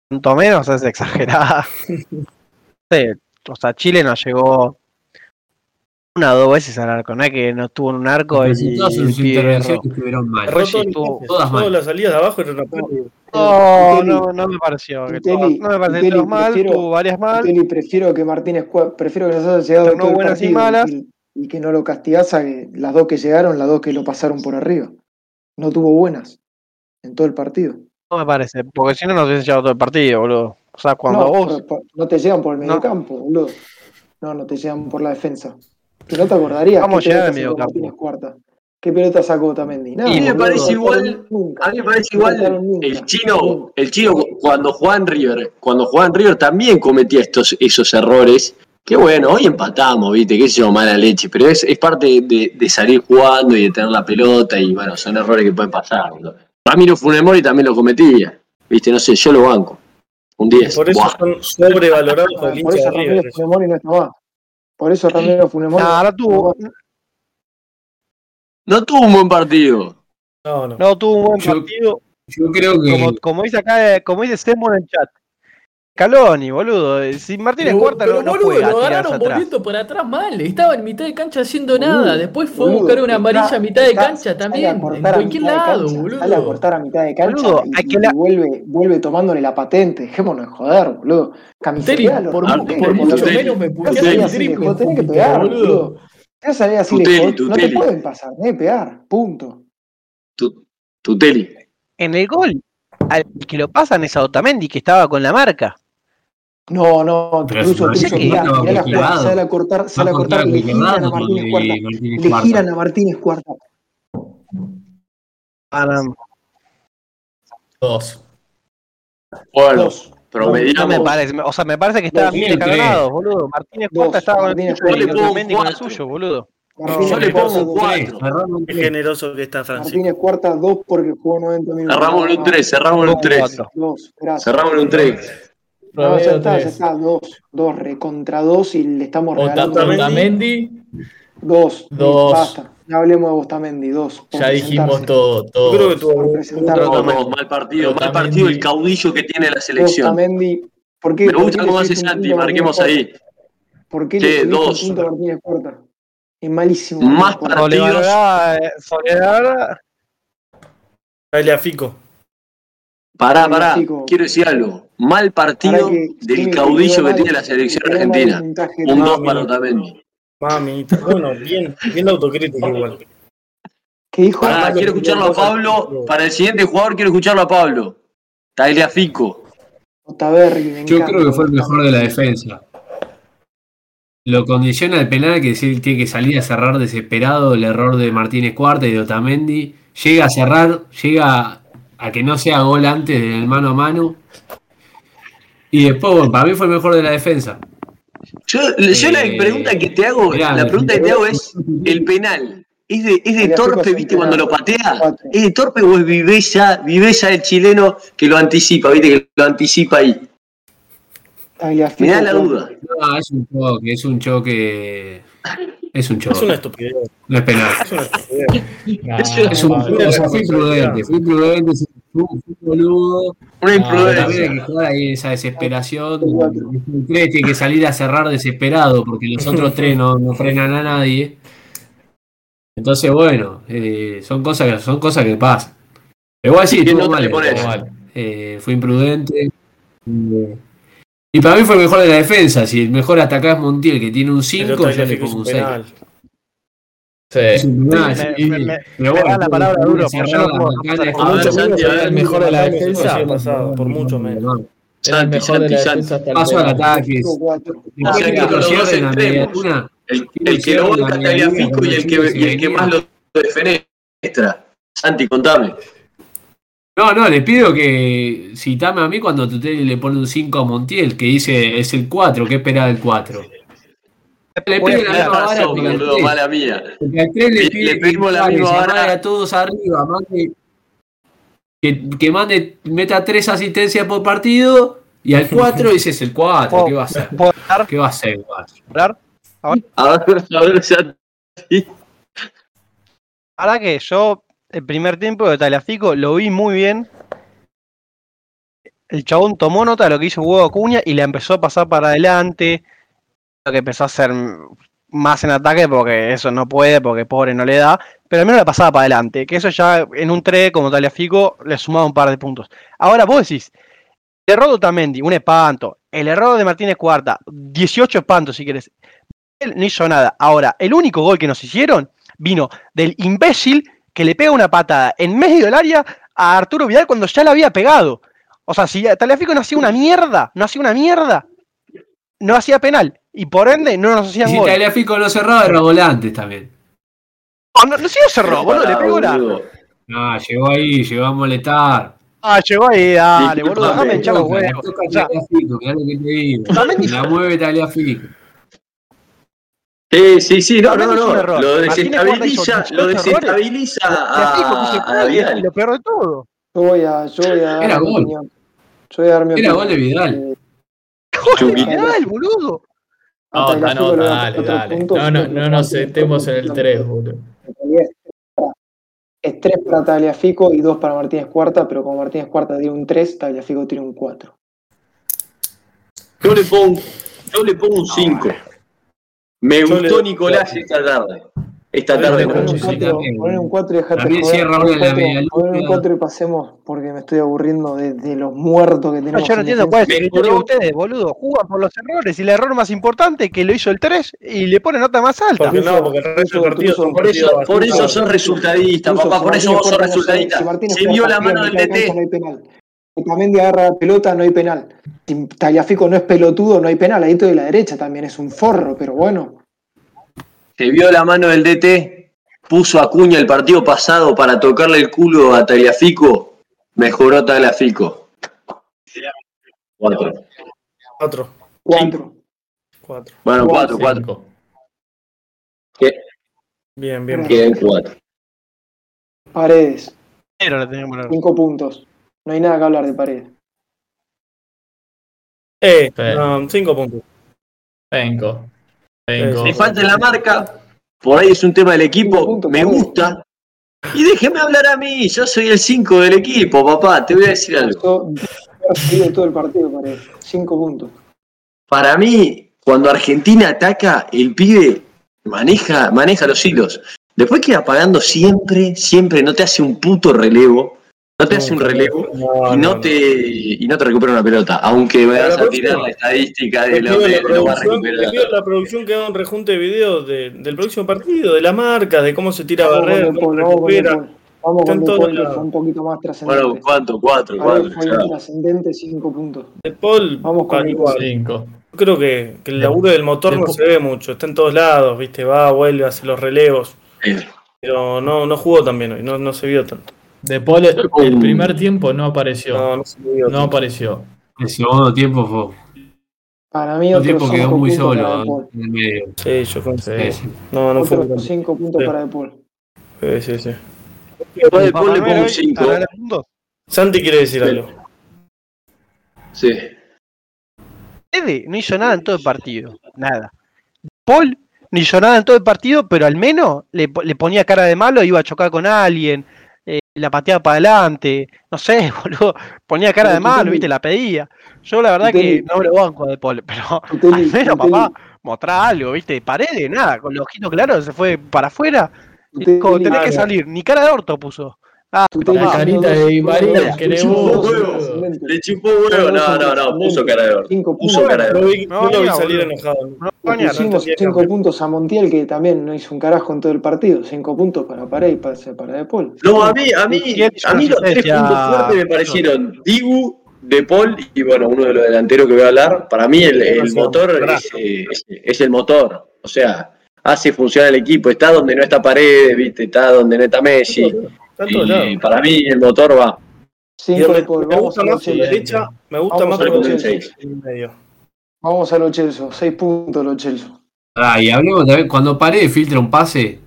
tanto menos, es exagerada. Sí, o sea, Chile no llegó una o dos veces al arco, no es que no estuvo en un arco y, todas y sus intervenciones estuvieron mal. Todas mal. Las salidas de abajo eran. No, Tuteli, no, no me pareció. que Tuteli, todas- no me pareció mal, prefiero- tuvo varias mal. Teli, prefiero que Martínez prefiero que nos haya llegado todo buenas y malas. y, y que no lo castigás a que las dos que llegaron, las dos que lo pasaron por arriba. No tuvo buenas en todo el partido. No me parece, porque si no nos hubiesen llevado todo el partido, boludo. O sea, cuando no, vos. por- no te llegan por el No. mediocampo, boludo. No, no te llegan por la defensa. Que no te acordarías Vamos a llegar al mediocampo. Martínez Cuarta. ¿Qué pelota sacó Otamendi? Nada, Y me boludo, parece no igual- nunca. A mí me parece No igual nunca. el chino, el chino cuando jugaba en River, cuando jugaba en River también cometía estos, esos errores. Que bueno, hoy empatamos, viste, qué sé yo, mala leche, pero es, es parte de, de salir jugando y de tener la pelota y bueno, son errores que pueden pasar. boludo. Ramiro Funemori también lo cometía, viste, no sé, yo lo banco. Un 10. Por eso Buah. son sobrevalorados por el Por hincha eso Ramiro. Funemori no está más. Por eso Ramiro Funemori. Nah, no tuvo, No tuvo un buen partido. No, no. no tuvo un buen Yo- partido. Yo creo que. Como, como dice acá, eh, como dice Semo en el chat. Caloni, boludo. eh, Si Martínez Cuarta no, no boludo, juega, lo agarraron volviendo por atrás mal. Estaba en mitad de cancha haciendo Boludo, nada. Después fue a buscar una amarilla está- a mitad de cancha también. En cualquier lado, cancha, boludo. Sale a cortar a mitad de cancha Boludo, y, hay que y la- vuelve, vuelve tomándole la patente. Dejémonos de joder, boludo. Teli, Camisetealo, por, mucho menos me lejos, tenés que pegar, boludo. A salir así Tuteli, no te pueden pasar, que pegar, punto. Tu, Tuteli. En el gol. al que lo pasan es a Otamendi, que estaba con la marca. No, no, mirá, va mirá la jugada, sale a cortar, sale a Va cortar, contra le giran a Martínez Cuarta. Le Cuarta. giran a Martínez Cuarta. Dos. Bueno, Dos. No me promediamos. parece, o sea, me parece que estaban Dos, bien encargados, boludo. Martínez Cuarta estaba con el con el suyo, boludo. Martínez Yo le Cuarta, pongo. Cerramos en Qué tres. generoso que está Francisco. Martínez Cuarta, dos porque jugó 90 minutos. Cerramos en un 3, cerramos en un 3. Cuatro. Dos, gracias. Cerramos en un 3. No, ya está, ya tres. está, dos, dos, recontra dos y le estamos regalando Ota- Otamendi, dos. Dos. Basta, ya hablemos de Bostamendi, dos. ya dijimos presentarse, todo. Yo creo que todo. tuvo. No, no, mal partido, mal partido el caudillo que tiene la selección. Bostamendi, ¿por qué? Me por gusta qué cómo hace Santi, marquemos ahí. ¿Por qué le dos. un punto a Martínez Cuarta? Es malísimo. Más partidos. Soledad, eh, Dale a Fico. Pará, pará, quiero decir algo. Mal partido que- del caudillo que mal- tiene la selección argentina. Un de- 2 para Otamendi. Mamita. Bueno, bien, bien la autocrítica igual. ¿Qué dijo? Pará, quiero escucharlo a Pablo. Para el siguiente jugador quiero escucharlo a Pablo. Tagliafico. Otaberri, me Yo creo que fue el mejor de la defensa. Lo condiciona el penal que decir tiene que salir a cerrar desesperado el error de Martínez Cuarta y de Otamendi. Llega a cerrar, llega a que no sea gol antes del mano a mano. Y después, bueno, para mí fue el mejor de la defensa. Yo, yo la Eh, pregunta que te hago, mirá, la pregunta que te hago es el- penal. ¿Es de, es de torpe, viste, cuando lo patea? ¿Es de torpe o es viveza, viveza del chileno que lo anticipa, viste, que lo anticipa ahí? Me da la duda. No, es un choque, es un choque. Es un choque. Es una estupidez. No es penal. Es una estupidez. Es un, o sea, fui prudente, fui prudente, fui, fui boludo. Una imprudencia. jugar ahí esa desesperación. El tres tiene que salir a cerrar desesperado porque los otros tres no, no frenan a nadie. Entonces, bueno, eh, son cosas que son cosas que pasan. Pero igual sí, ¿Y qué estuvo mal, estuvo mal. Eh, fue imprudente. Y para mí fue el mejor de la defensa. Si el mejor atacás es Montiel, que tiene un El 5, otro yo le pongo un un 6. Sí. Me- sí. me- me- bueno, da la palabra duro, el mejor de la defensa. por mucho menos. Era el Santi, mejor de la defensa hasta el Paso al ataque. Santi, que lo cierren a. El, el Tagliafico y el que, y el que más lo defenestra. Santi, contame. No, no, le pido que citame a mí cuando Tuteli le pone un 5 a Montiel, que dice es el 4, ¿qué espera del 4? Le pide la misma vara boludo, 3. mala mía. Porque al 3 le Le- pide le pedimos que la misma vara. a todos arriba, mande- que, que mande, meta 3 asistencias por partido y al 4 dice es el 4, ¿qué va a hacer? ¿Qué va a hacer el 4? hablar? A ver, a ver, Santi. Ahora que yo, el primer tiempo de Talafico, lo vi muy bien. El chabón tomó nota de lo que hizo Hugo Acuña y le empezó a pasar para adelante. Que empezó a hacer más en ataque porque eso no puede, porque pobre no le da. Pero al menos la pasaba para adelante. Que eso ya en un 3 como Talafico le sumaba un par de puntos. Ahora vos decís, el error de Otamendi, un espanto. El error de Martínez Cuarta, 18 espantos si querés. Él no hizo nada. Ahora, el único gol que nos hicieron vino del imbécil que le pega una patada en medio del área a Arturo Vidal cuando ya la había pegado. O sea, si Taliafico no hacía una mierda, no hacía una mierda, no hacía penal. Y por ende no nos Y hacían si gol. Tagliafico lo cerraba, era volantes también. No, no, no sí lo cerró, boludo, le pegó la. No, llegó ahí, llegó a molestar. Ah, llegó ahí, dale, boludo, déjame hinchar los huevos. toca O sea, Tagliafico, mirá lo que te digo. Otamendi La mueve Tagliafico. Sí, sí, sí, no, no, no. error. Lo desestabiliza, lo 18 errores. desestabiliza a, y- y Vidal. lo peor de todo. Yo voy a, yo voy a dar Era mi gol. opinión. Yo voy a dar mi Era opinión. gol de Vidal. Eh, Gol de. Vidal, boludo. No, no, da dale, dale. No, no, no nos sentemos en el tiene 3, tres. boludo. Es 3 para Tagliafico y 2 para Martínez Cuarta, pero como Martínez Cuarta tiene un 3, Tagliafico tiene un 4. Yo le pongo, yo le pongo un 5. Me Yo gustó le- Nicolás esta tarde. Esta tarde Poner un sí, 4, también. poner un 4 y dejate También joder. cierra Poner la 4, media poner un luna. 4 y pasemos porque me estoy aburriendo de, de los muertos que No, tenemos. yo no en entiendo cuál es el criterio de ustedes, boludo. Jugan por los errores y el error más importante que lo hizo el 3 y le pone nota más alta. Porque no, porque el resto del partido son Por eso, por eso sos resultadista, papá, si por eso vos sos no resultadista. si Se vio la mano del DT. no penal. Otamendi agarra la pelota, no hay penal. Si Tagliafico no es pelotudo, no hay penal. Ahí todo de la derecha también es un forro, pero bueno. Se vio la mano del DT, puso a Cuña el partido pasado para tocarle el culo a Tagliafico, mejoró Tagliafico. Cuatro. Cuatro. Cuatro. Cuatro. Bueno, cuatro, cuatro. Cinco. Que- Bien, bien. Quedan cuatro. Paredes, Pero cinco puntos. No hay nada que hablar de Paredes. Eh, no, cinco puntos. Cinco. Le falta la marca, por ahí es un tema del equipo, me gusta. Y déjeme hablar a mí, yo soy el 5 del equipo, papá, te voy a decir algo. Yo todo el partido, Paredes. Cinco puntos. Para mí, cuando Argentina ataca, el pibe maneja, maneja los hilos. Después queda pagando siempre, siempre, no te hace un puto relevo, no te hace un relevo No, y no te y no te recupera una pelota, aunque la a tirar la estadística de lo que la lo va a recuperar. la producción que haga un rejunte de videos de- del próximo partido, de la marca, de cómo se tira a Vamos con barrer, De cómo recupera. Vamos Está con fue un poquito más trascendente. Bueno, ¿cuánto? Cuatro, cuatro. trascendente, cinco puntos. De Paul, Vamos con igual. Cinco. Yo creo que, que el laburo del motor De no se ve mucho, está en todos lados, viste, va, vuelve, hace los relevos. Pero no, no jugó tan bien hoy, no, no se vio tanto. De Paul, el primer tiempo no apareció. No, apareció. El segundo tiempo fue. Para mí, El otros tiempo quedó muy solo en el medio. Sí, yo que Sí. No, no fue Otros tanto. cinco puntos Sí. para De Paul. Sí, sí, sí. Después de Paul le pongo un 5. Santi quiere decir Sí. algo. Sí. Fede no hizo nada en todo el partido. Nada. Paul no hizo nada en todo el partido, pero al menos le, le ponía cara de malo, iba a chocar con alguien, eh, la pateaba para adelante, no sé, boludo. Ponía cara de malo, viste, la pedía. Yo la verdad que no lo banco de Paul, pero al menos, papá, mostrá algo, viste. Paredes, nada, con los ojitos claros se fue para afuera. Tenés que salir, ni cara de orto puso. Ah, Tuteli La carita de María que le chupó huevo. Le chupó huevo. No, no, no, puso cara de Puso puntos. cara de vi, No, lo vi salir enojado. pusimos entendía cinco que- puntos a Montiel, que también no hizo un carajo en todo el partido. Cinco puntos para Paredes y para, para De Paul. No, a mí, a mí, ¿Quién hizo a mí los tres puntos fuertes me parecieron Dibu, De Paul y bueno, uno de los delanteros que voy a hablar. Para mí el, motor es, eh, es- es el motor. O sea, hace funcionar el equipo. Está donde no está Paredes, viste, está donde no está Messi. Y para mí el motor va. Cinco me gusta a más Chelsea. derecha, me gusta más por medio. Vamos a los Chelsea. Seis puntos los Chelsea. Ah, y hablemos también, cuando Paredes filtra un pase,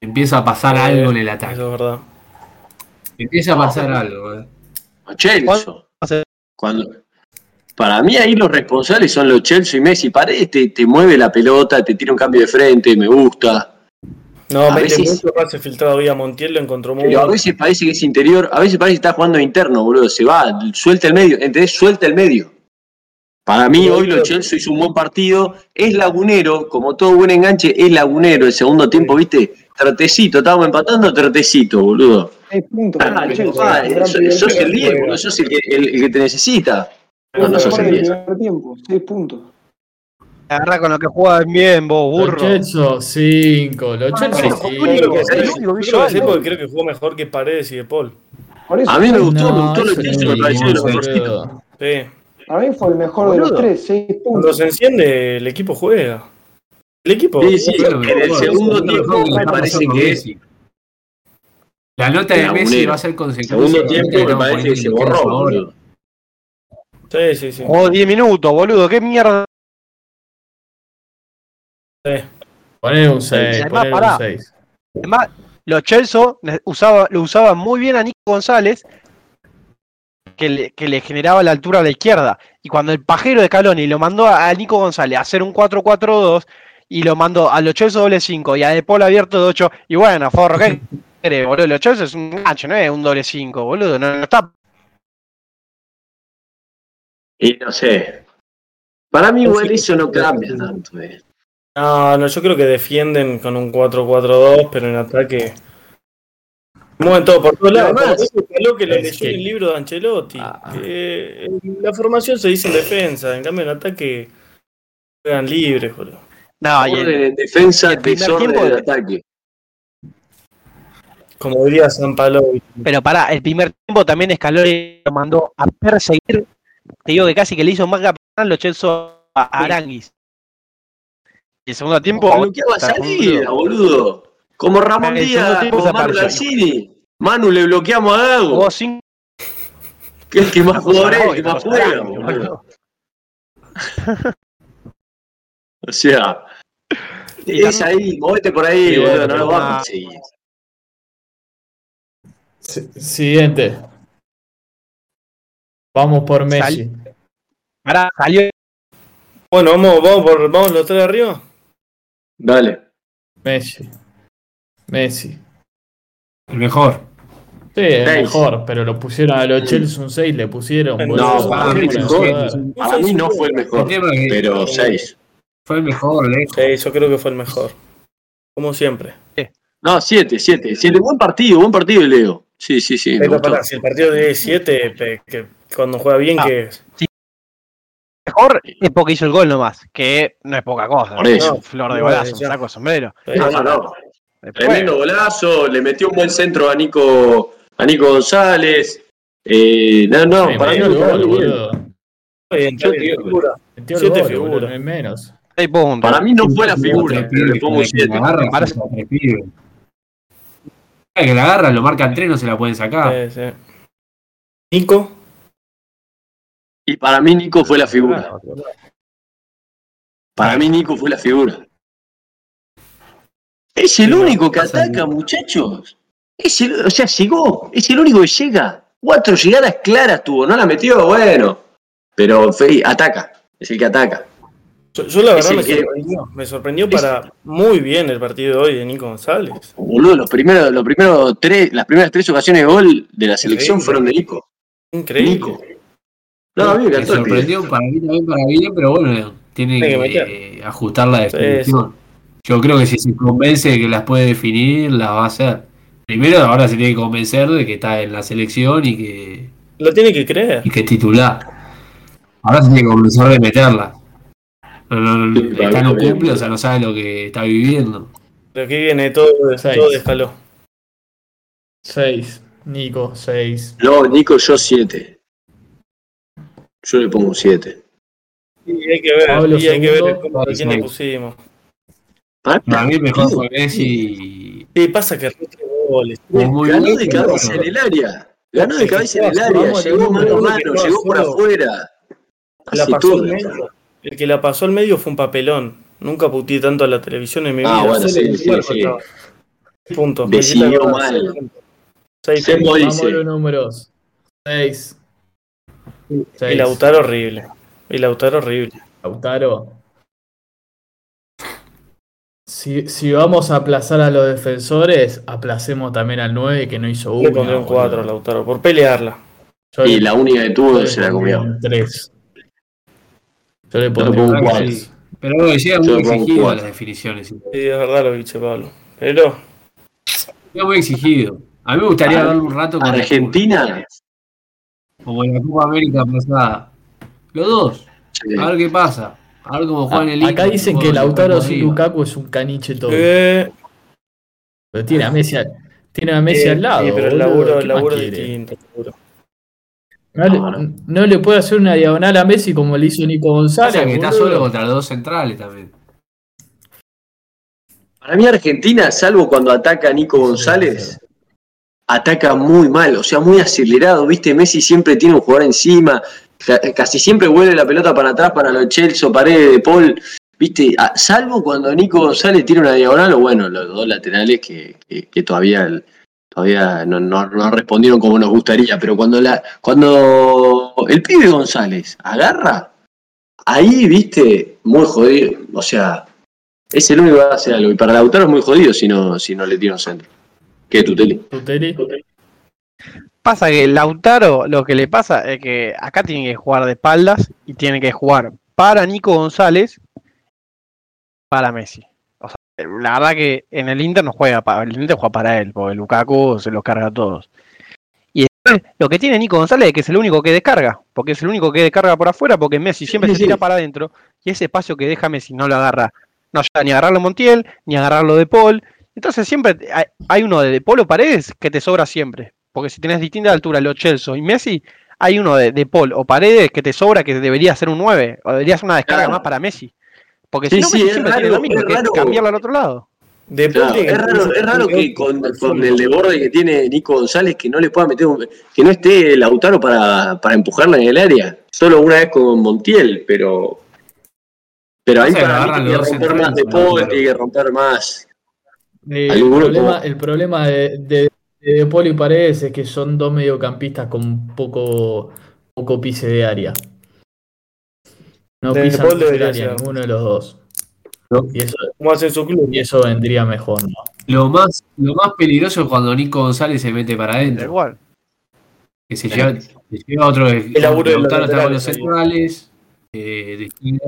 empieza a pasar Eh, algo en el ataque. Eso es verdad. Empieza a pasar algo. eh. Chelsea. Cuando, para mí ahí los responsables son los Chelsea y Messi. Paredes te, te mueve la pelota, te tira un cambio de frente, me gusta. No, A mete veces- mucho pase filtrado hoy a Montiel, lo encontró muy Pero a veces parece que es interior, a veces parece que está jugando interno, boludo. Se va, suelta el medio, ¿entendés? Suelta el medio. Para mí, hoy los Chelsea hizo un buen partido. Es lagunero, como todo buen enganche, es lagunero. El segundo tiempo, ¿viste? Tratecito, estábamos empatando, tratecito, boludo. Seis puntos para Ah, sos, el tiempo. 10, boludo, sos el que, el- el que te necesita. No, no sos el del 10. primer tiempo. Seis puntos. Agarrá con lo que juegan bien, vos, Los burro. Chelsea, cinco. Los Chelsea, no, cinco. Yo creo que jugó mejor que Paredes y De Paul. Por eso, A mí me gustó, me gustó no me pareció de los mejorcitos. Sí. para mí fue el mejor de los tres. Seis Cuando puntos. se enciende, el equipo juega. El equipo. Sí, sí, en el segundo tiempo me parece que es. Messi. La nota de. Messi va a ser consecuencia. Segundo tiempo me parece que se borró. Sí, sí, sí. Jugó 10 minutos, boludo. ¿Qué mierda? Sí. Poner un 6, Además, poner pará. un 6. Además, los Chelsea le- usaba, lo usaban muy bien a Nico González, que le, que le generaba la altura a la izquierda. Y cuando el pajero de Caloni lo mandó a, a Nico González a hacer un 4-4-2 y lo mandó a los Chelsea doble 5 y a De Paul abierto de 8, y bueno, Forro, ¿qué querés, boludo? Los Chelsea es un gancho, no es un doble 5, boludo. No, no está Y no sé. Para mí igual eso no cambia tanto, eh. No, no, yo creo que defienden con un 4-4-2, pero en ataque. Mueven todo por todos lados. Además, Caló que lo es leyó el libro de Ancelotti. Ah. que, eh, la formación se dice en defensa, en cambio en ataque juegan libres, boludo. No, y el- en defensa, el primer desorden tiempo en de- ataque. Como diría San Palovi. Pero pará, el primer tiempo también Scaloni lo mandó a perseguir. Te digo que casi que le hizo más capitán los Chelsea a Aranguis. Y el segundo tiempo. Bloqueaba salida, boludo. Como Ramón El segundo Díaz, como Manu. Garcini. Manu le bloqueamos a Gago. Jugó cinco Que más jugador es, el que más juega. O sea, es ahí, movete por ahí, Sí, boludo, no lo a Siguiente. Vamos por Messi. Salió. Bueno, vamos, vamos por vamos los tres de arriba. Dale. Messi. Messi. El mejor. Sí, el Seis. mejor, pero lo pusieron a los Chelsea un 6, le pusieron. No, boludo. para mí. Para mí no fue el mejor, El tema es que pero 6. Fue el mejor, lejos. Sí, yo creo que fue el mejor. Como siempre. No, 7, 7. 7, buen partido, buen partido, Leo. Sí, sí, sí. me Pero gustó. pará, si el partido de 7, que cuando juega bien, Ah. que es. Mejor es porque hizo el gol nomás, que no es poca cosa. Por eso. ¿no? Flor de No, golazo, saco de sombrero. No, no, no. Después, Tremendo golazo, le metió un buen centro a Nico, a Nico González. Eh, no, no, para mí para gol, boludo. Siete figuras. no hay menos. Para mí no fue la figura, pero le pongo que un 7. la agarra, Parece- son tres pibes. Ah, Que la agarran, lo marcan tres, no se la pueden sacar. Sí, sí. Nico, Y para mí Nico fue la figura. Para mí Nico fue la figura. Es el único que ataca, muchachos. Es el- o sea, llegó. Es el único que llega. Cuatro llegadas claras tuvo. No la metió, bueno. Pero fe- ataca. Es el que ataca. yo, yo la verdad me que- sorprendió. Me sorprendió para muy bien el partido de hoy de Nico González. Boludo, los primeros, los primeros tres, las primeras tres ocasiones de gol de la selección Increíble. fueron de Nico. Increíble. Nico. No, a mí me sorprendió para mí también para bien, pero bueno, tiene que que eh, ajustar la Sí, definición. Yo creo que si se convence de que las puede definir, las va a hacer. Primero, ahora se tiene que convencer de que está en la selección y que, Lo tiene que creer. y que es titular. Ahora se tiene que convencer de meterla. No, no, no, Sí, acá no bien. cumple, o sea, no sabe lo que está viviendo. Pero aquí viene todo, Seis. todo de escaló. 6. Nico, 6. No, Nico, yo siete. Yo le pongo un siete. Y hay que ver, Pablo y hay que ver cómo, a quién le pusimos. Para mí, mejor fue Messi. Sí, pasa que tres goles. Ganó de cabeza bueno. en el área. Ganó de cabeza en el área. Llegó mano a mano, llegó por afuera. La pasó todo. al medio. El que la pasó al medio fue un papelón. Nunca puteé tanto a la televisión en mi Ah, vida. bueno, Solo sí, el sí, sí. Puntos. Decidió mal. seis puntos. Seis Se puntos. mo- Vamos dice. a los números. 6. Y Lautaro horrible. Y Lautaro horrible. Lautaro. Si, si vamos a aplazar a los defensores, aplacemos también al 9 que no hizo Le uno. pondré un 4 a Lautaro por pelearla. Y la única que tuvo se la comió. 3. Yo le Yo pongo un un cuatro. 3. Pero bueno, llega Yo muy exigido a las definiciones. Sí, es verdad lo que dice Pablo. Pero Llega muy exigido. A mí me gustaría Ar- darle un rato con Argentina. Como en la Copa América pasada. Los dos. sí. A ver qué pasa. A ver cómo juegan el Ah, Acá Inter, dicen que Lautaro sin. Lukaku es un caniche todo. eh, Pero tiene a Messi, al- tiene a Messi eh, al lado. sí, pero el laburo, ¿qué el laburo distinto. No, le, No, no. no le puede hacer una diagonal a Messi como le hizo Nico González. Pasa que está solo contra los dos centrales también. Para mí Argentina, salvo cuando ataca a Nico González, ataca muy mal, o sea, muy acelerado, ¿viste? Messi siempre tiene un jugador encima, ca- casi siempre vuelve la pelota para atrás para los Chelsea, Paredes, De Paul, ¿viste? Salvo cuando Nico González tiene una diagonal, o bueno, los dos laterales que, que- que todavía, todavía no, no- no respondieron como nos gustaría, pero cuando, la, cuando el pibe González agarra, ahí, ¿viste? Muy jodido, o sea, es el único que va a hacer algo. Y para Lautaro es muy jodido si no, si no le tira un centro. ¿Qué, Tuteli? Tuteli. Pasa que Lautaro, lo que le pasa es que acá tiene que jugar de espaldas y tiene que jugar para Nico González, para Messi. O sea, la verdad que en el Inter no juega para el Inter juega para él, porque Lukaku se los carga a todos. Y después, lo que tiene Nico González es que es el único que descarga, porque es el único que descarga por afuera, porque Messi siempre Sí, se sí. tira para adentro y ese espacio que deja Messi no lo agarra, no llega ni a agarrarlo Montiel, ni a agarrarlo de Paul. Entonces siempre hay, hay uno de, de Polo Paredes que te sobra siempre. Porque si tenés distinta altura, los Chelsea y Messi, hay uno de, de Paul o Paredes que te sobra que debería ser un 9. O debería ser una descarga Claro. más para Messi. Porque Sí, si no, sí, Messi es siempre raro, tiene lo mismo, que es cambiarlo al otro lado. De Claro, es raro, es raro que con, con el desborde que tiene Nico González que no le pueda meter un- que no esté Lautaro para, para empujarla en el área. Solo una vez con Montiel, pero pero ahí para mí agarran tiene que romper más de Paul, tiene que romper más. Eh, el problema, el problema de, de, de Paul y Paredes es que son dos mediocampistas con poco, poco pise de área. No De pisan pise de área, ser. ninguno de los dos. No. Y eso, ¿Cómo hace su club? y eso vendría mejor, ¿no? Lo más, lo más peligroso es cuando Nico González se mete para adentro. igual. Que se lleva, se lleva otro. El, laburo de los está con los laterales centrales. eh, de-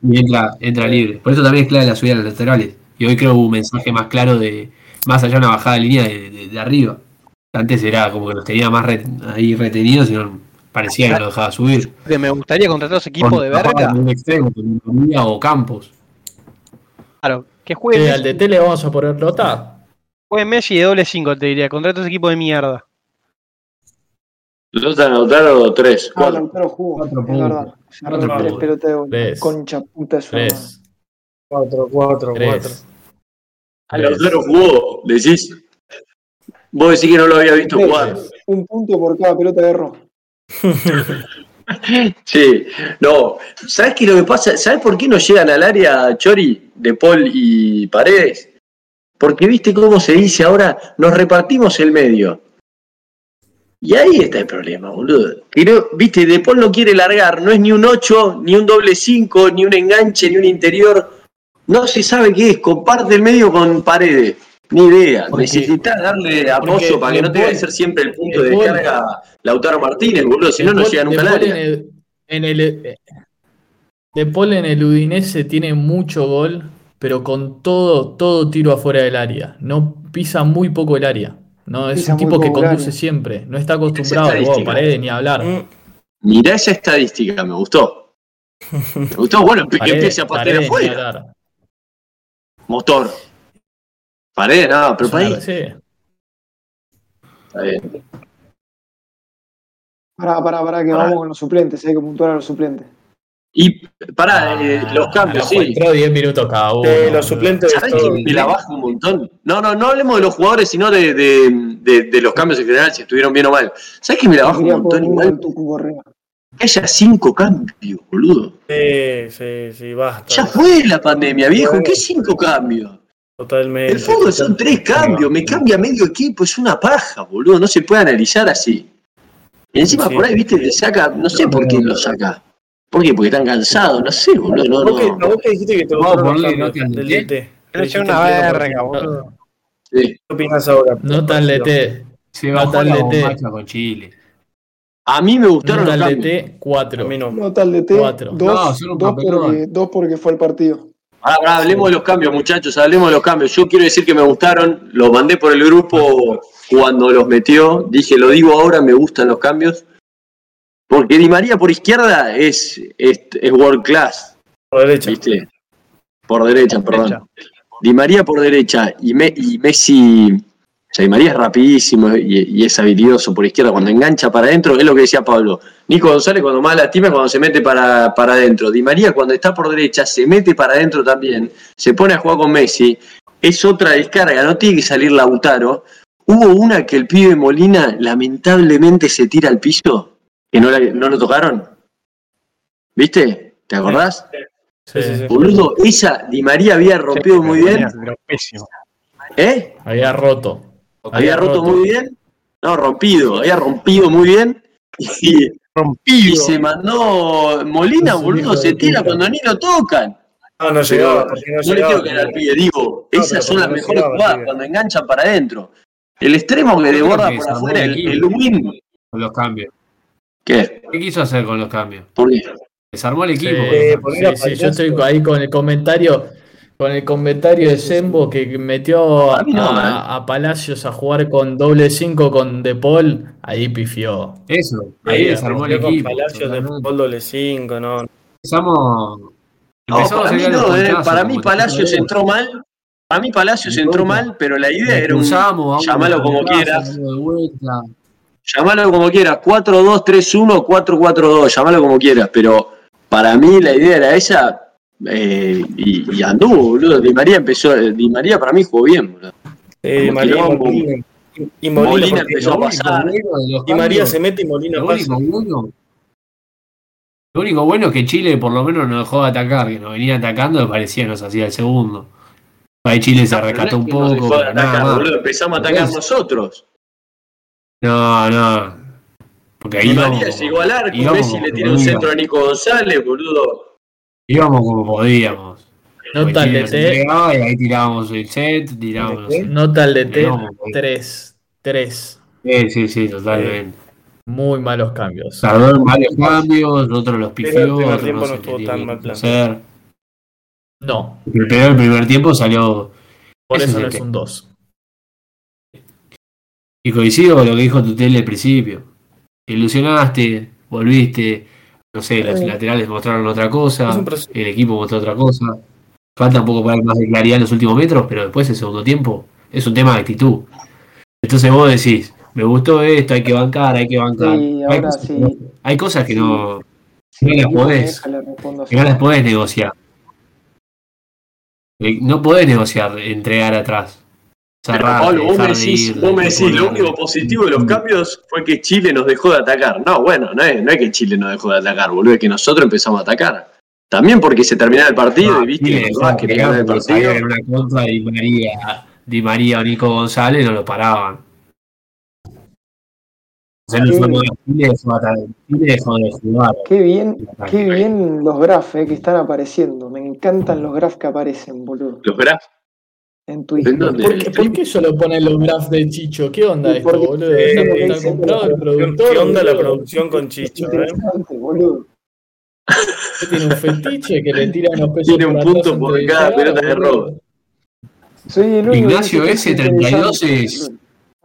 y entra, entra libre. Por eso también es clave la subida a los laterales. Y hoy creo hubo un mensaje más claro de. Más allá de una bajada de línea de, de- de arriba. Antes era como que los tenía más re- ahí retenidos y no parecía que lo dejaba subir. Que me gustaría contratar ese equipo Con- de verga. con un extremo, o Campos. Claro, que juegue, Che, al Messi, DT le vamos a poner nota. juegue Messi de doble 5, te diría. Contrata ese equipo de mierda. Lota Lautaro 3, Ah, Lautaro jugó, Cuatro es verdad. Tres pelotas de. Tres. Concha puta de. Tres. 4, 4, 4. Tres. A jugó, decís. Vos decís que no lo había visto Tres. jugar. Un punto por cada pelota de error. Sí, no. ¿Sabes qué es lo que pasa? ¿Sabes por qué no llegan al área Chori, De Paul y Paredes? Porque viste cómo se dice ahora, nos repartimos el medio. Y ahí está el problema, boludo. Viste, De Paul no quiere largar, no es ni un 8, ni un doble 5, ni un enganche, ni un interior. No se sabe qué es, comparte el medio con Paredes. Ni idea. Porque- Necesitas darle apoyo para que no tenga que Paul- ser siempre el punto De descarga Lautaro Martínez, boludo. Si no, no llega nunca al área. en el, en el- eh, De Paul en el Udinese tiene mucho gol, pero con todo, todo tiro afuera del área. No pisa muy poco el área. No, es Pisa un tipo que conduce siempre. No está acostumbrado a paredes ni a hablar. Mm, Mirá esa estadística, me gustó. Me gustó, bueno, que empiece a ni afuera. Motor. Paredes, no, pero Paredes. sí. Está bien. Pará, pará, pará, que Pará. vamos con los suplentes, hay que puntuar a los suplentes. Y pará, eh, Ah, los cambios, sí. Entró 10 minutos cada uno. de los suplentes ¿Sabés que me la baja un montón? No, no, no hablemos de los jugadores, sino de, de, de- de los cambios en general, si estuvieron bien o mal. ¿Sabés que me la baja un montón igual? Que haya cinco cambios, boludo. Sí, sí, sí, basta. Ya fue la pandemia, viejo. ¿Qué cinco cambios? Totalmente. El fútbol son tres cambios, me cambia medio equipo, es una paja, boludo. No se puede analizar así. Y encima Sí. por ahí, viste, te saca, no sé por qué lo saca. ¿Por qué? Porque están cansados, no sé, boludo. No, ¿A vos que- a no. vos que dijiste que te a DT. DT? Pero es Dijiste una verga, boludo. Sí. ¿Qué opinas ahora? Nota al DT. Se Nota la al DT. bombacha con Chile. A mí me gustaron Nota los cambios. DT, 4. A mí no. No tal de T, Cuatro. dos, No, son un dos, porque, dos porque fue el partido. Ahora, ahora hablemos de los cambios, muchachos, hablemos de los cambios. Yo quiero decir que me gustaron, los mandé por el grupo cuando los metió. Dije, lo digo ahora, me gustan los cambios. Porque Di María por izquierda es, es, es world class. Por derecha. ¿Viste? Por derecha, perdón. Derecha. Di María por derecha y, Me- y Messi. Di María es rapidísimo y, y es habilidoso por izquierda. Cuando engancha para adentro, es lo que decía Pablo. Nico González, cuando más lastima, es cuando se mete para, para adentro. Di María, cuando está por derecha, se mete para adentro también. Se pone a jugar con Messi. Es otra descarga, no tiene que salir Lautaro. Hubo una que el pibe Molina lamentablemente se tira al piso, que no, la- no lo tocaron. ¿Viste? ¿Te acordás? Sí, Sí, sí. Boludo, esa Di María había rompido muy bien. ¿Eh? Había roto. Había roto muy bien. No, rompido, había rompido muy bien. Y, y Rompido. se mandó Molina, hijo boludo, se tira cuando ni lo tocan. No, no llegaba. porque no no le quiero caer al pibe, digo, No, esas son las no mejores llegaba, jugadas, cuando enganchan para adentro. El extremo que desborda por afuera, el el, win. Con los cambios. ¿Qué? ¿Qué quiso hacer con los cambios? ¿Por qué? Desarmó el Sí, equipo. Eh, sí, sí, yo estoy ahí con el comentario, con el comentario de Sembo que metió A no, a, a Palacios a jugar con doble 5 con De Paul, ahí pifió. Eso, ahí Sí, desarmó el con equipo. Palacios de. Paul doble 5, no. Empezamos. No, para mí no, eh, para mí Palacios entró mal Para mí Palacios De entró mal, pero la idea era un. Vamos Llamalo como quieras. Llamalo como quieras. 4-2-3-1, 4-4-2. Llamalo como quieras. Pero para mí la idea era esa. Eh, y, y anduvo, boludo. Di María empezó. Di María para mí jugó bien, boludo. Eh, María. Molina. Y Molina, empezó a pasar. Y María se mete y Molina Lo pasa. único bueno. Lo único bueno es que Chile por lo menos no dejó de atacar, que nos venía atacando, parecía nos hacía el segundo. Ahí Chile se rescató no un que nos poco, dejó de nada boludo. Empezamos a atacar nosotros. No, no. Porque ahí Di íbamos, María llegó al arco. Messi le tiró un centro a Nico González, boludo. Íbamos como podíamos. No Porque tal Chile de nos T, entregaba y ahí tirábamos el set, tirábamos. no sé. no tal de T, No, porque- 3, 3. Sí, sí, sí, totalmente. Muy malos cambios. Tardó en varios cambios, otros los Pero el pifió, tiempo no no estuvo tan mal hacer. No, Pero el primer tiempo salió. por eso es no es un 2. Y coincido con lo que dijo Tutel al principio. Te ilusionaste, volviste, no sé, los laterales mostraron otra cosa, el equipo mostró otra cosa. Falta un poco para más de claridad en los últimos metros, pero después el segundo tiempo es un tema de actitud. Entonces vos decís, me gustó esto, hay que bancar, hay que bancar. Sí, hay, cosas que no, hay cosas que Sí. no, no las podés, que no las podés negociar. Eh, No podés negociar, entregar atrás. Pero Cerrar, Pablo, vos me decís, ir, vos me de decís, lo único positivo de los cambios fue que Chile nos dejó de atacar. No, bueno, no es, no es que Chile nos dejó de atacar, boludo, es que nosotros empezamos a atacar. También porque se terminaba el partido No, y viste Chile que atacar ganar el partido. una contra Di María, Di María o Nico González no lo paraban. No jugar. Qué bien, qué bien los grafs eh, que están apareciendo. Me encantan los grafs que aparecen, boludo. Los graf. En Twitter. ¿En dónde? ¿Por qué, por qué solo ponen los graphs de Chicho? ¿Qué onda Y esto, porque- boludo? Eh, ¿Está, porque está dicen comprado el que- productor? ¿Qué onda la producción con Chicho? eh? Interesante, boludo. ¿Qué tiene un fetiche que le tira unos pesos Tiene un punto por de cada pelota de robo. Soy el único Ignacio que ese dice que 32 interesante, es boludo.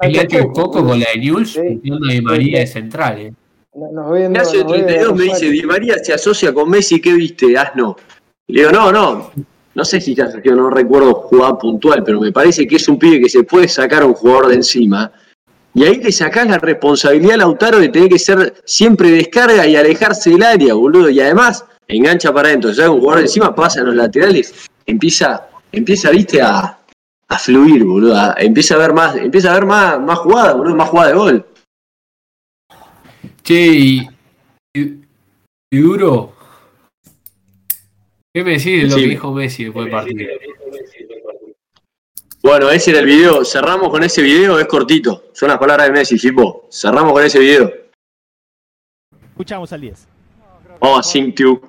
Ignacio tampoco, Coco con la de News, Sí. metiendo a Di María de central. eh. Ignacio de nos ven 32 me dice, Di María se asocia con Messi, ¿qué viste? Asno. Le digo, no, no. No sé si yo no recuerdo jugada puntual, pero me parece que es un pibe que se puede sacar a un jugador de encima. Y ahí le sacás la responsabilidad a Lautaro de tener que ser siempre descarga y alejarse del área, boludo. Y además, engancha para adentro. Saca un jugador de encima, pasa en los laterales, empieza, empieza, viste, a, a fluir, boludo. a- empieza a ver más, empieza a ver más, más boludo, más jugada de gol. Che, y, y, y duro. ¿Qué me decís de lo Sí. que dijo Messi después del partido? Bueno, ese era el video. Cerramos con ese video, es cortito. Son las palabras de Messi, Fipo. Cerramos con ese video. Escuchamos al 10. Vamos a Sync. Yo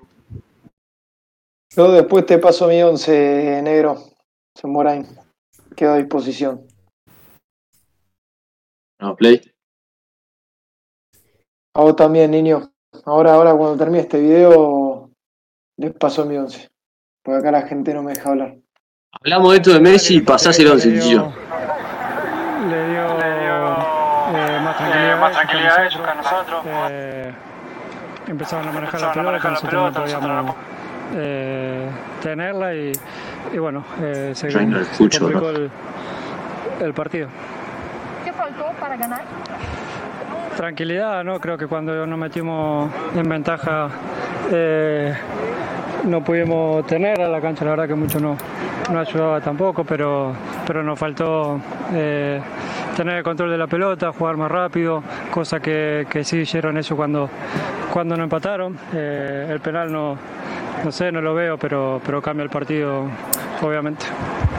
después te paso mi 11, negro. Morain. Quedo a disposición. No, play. A vos también, niño. Ahora, ahora cuando termine este video, les paso mi 11. Porque acá la gente no me deja hablar. Hablamos de esto de Messi y pasás el 11, Chicho. Le dio eh, más tranquilidad, más tranquilidad a ellos que a nosotros. Eh, empezaron a manejar Empezaron a la pelota, manejar la nosotros no podíamos eh, tenerla y, y bueno, eh, se, no se escucho, complicó ¿no? el, el partido. ¿Qué faltó para ganar? Tranquilidad, ¿no? Creo que cuando nos metimos en ventaja eh, no pudimos tener a la cancha, la verdad que mucho no, no ayudaba tampoco, pero, pero nos faltó eh, tener el control de la pelota, jugar más rápido, cosa que, que sí hicieron eso cuando, cuando nos empataron. Eh, el penal no, no sé, no lo veo, pero, pero cambia el partido, obviamente.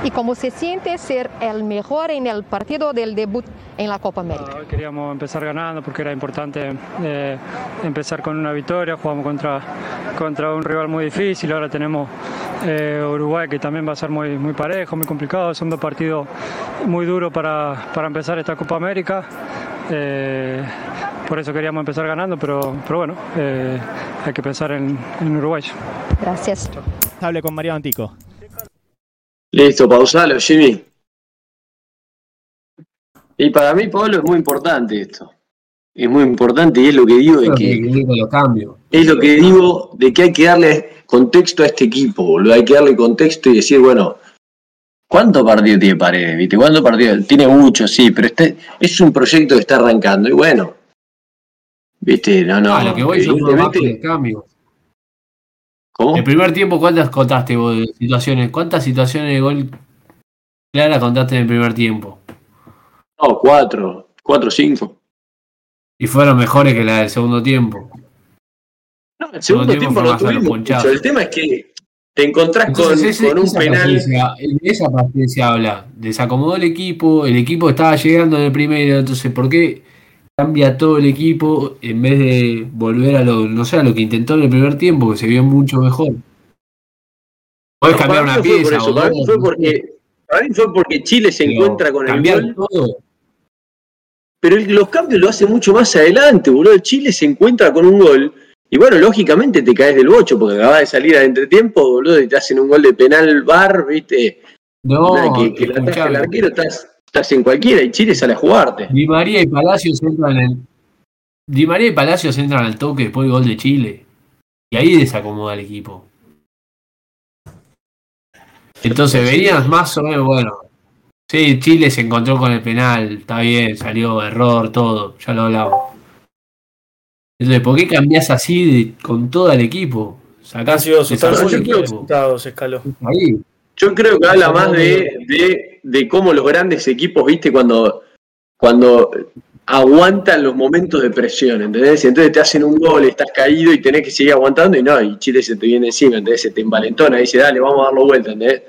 ¿Y cómo se siente ser el mejor en el partido del debut en la Copa América? Hoy queríamos empezar ganando porque era importante eh, empezar con una victoria. Jugamos contra, contra un rival muy difícil. Ahora tenemos eh, Uruguay que también va a ser muy, muy parejo, muy complicado. Son dos partidos muy duros para, para empezar esta Copa América. Eh, por eso queríamos empezar ganando, pero, pero bueno, eh, hay que pensar en, en Uruguay. Gracias. Hable con María Antico. Listo, pausalo, Jimmy. Y para mí, Pablo, es muy importante esto. Es muy importante y es lo que digo de que es lo que digo de que hay que darle contexto a este equipo, boludo. Hay que darle contexto y decir, bueno, ¿Cuánto partido tiene Paredes? ¿Viste? ¿Cuánto partido? Tiene mucho, sí, pero este es un proyecto que está arrancando. Y bueno, ¿viste? No, no. a lo que voy yo evidentemente- cambio. ¿Cómo? El primer tiempo, ¿cuántas contaste vos de situaciones? ¿Cuántas situaciones de gol clara contaste en el primer tiempo? No, cuatro, cuatro, cinco. Y fueron mejores que la del segundo tiempo. No, el segundo tiempo tiempo no tuvimos. El tema es que te encontrás con, Entonces, ese- con un esa penal. de esa paciencia habla. Desacomodó el equipo, el equipo estaba llegando en el primero, entonces ¿por qué cambia todo el equipo en vez de volver a lo, no sé, a lo que intentó en el primer tiempo, que se vio mucho mejor? No, cambiar una pieza eso, o para mí fue porque, para mí fue porque Chile se pero encuentra con el gol. todo. Pero el- los cambios lo hace mucho más adelante, boludo. Chile se encuentra con un gol. Y bueno, lógicamente te caes del bocho porque acabas de salir al entretiempo, boludo, y te hacen un gol de penal bar, ¿viste? No, Nada, que, que la el arquero, estás, estás en cualquiera y Chile sale a jugarte. Di María y Palacios entran en Di María y Palacios entran al toque después del gol de Chile. Y ahí desacomoda el equipo. Entonces venías más o menos, bueno. Sí, Chile se encontró con el penal, está bien, salió error, todo, ya lo hablamos. Entonces, ¿por qué cambiás así de- con todo el equipo? Sacás el súper equipo. escaló. Ahí. Yo creo que habla más de, de, de cómo los grandes equipos, viste, cuando, cuando aguantan los momentos de presión, ¿entendés? Entonces te hacen un gol, estás caído y tenés que seguir aguantando y no, y Chile se te viene encima, ¿entendés? Se te envalentona y dice, dale, vamos a darlo vuelta, ¿entendés?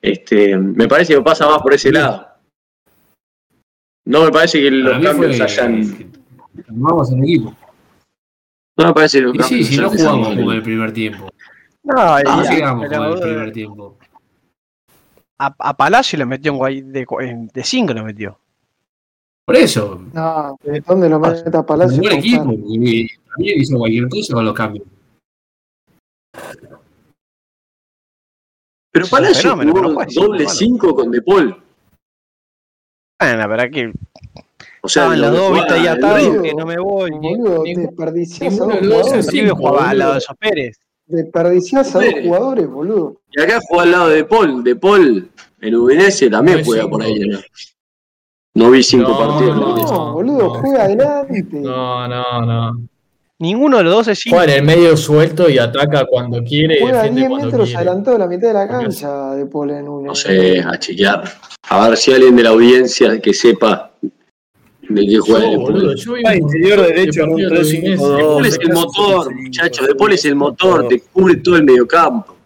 Este, me parece que pasa más por ese lado. No me parece que los cambios fue hayan... Armamos el equipo. No me parece que los Y sí, cambios si no jugamos como en el primer tiempo. No, y- No llegamos pero, como en el primer tiempo. A, a Palacio le metió en guay- de, de 5 le metió. Por eso, No, ¿de dónde lo mete a Palacio? un buen equipo. Y también hizo cualquier cosa con los cambios. Pero Palacio fenómeno, jugó pero juega cinco, doble mano. 5 con De Paul. Bueno, pero aquí O sea, estaban lo los que dos, viste, ahí atados, que no me voy. Boludo, a ninguno de los dos cinco, jugaba al lado de esos Pérez. Desperdiciás a dos jugadores, boludo. Y acá juega al lado de Paul. De Paul en Udinese también No juega cinco. por ahí. ¿no? No vi cinco No, partidos. No, boludo, no. juega adelante. No, no, no. Ninguno de los dos es 5. Juega en el medio suelto y ataca cuando quiere y Juega defiende 10 cuando metros quiere. adelantado de la mitad de la cancha de Paul en un. No sé, a chequear. A ver si alguien de la audiencia que sepa de Yo, De boludo, yo un interior derecho en un de 3-5-2. Udinese. De Paul es el motor, muchachos. De Paul es el motor, te cubre todo el mediocampo.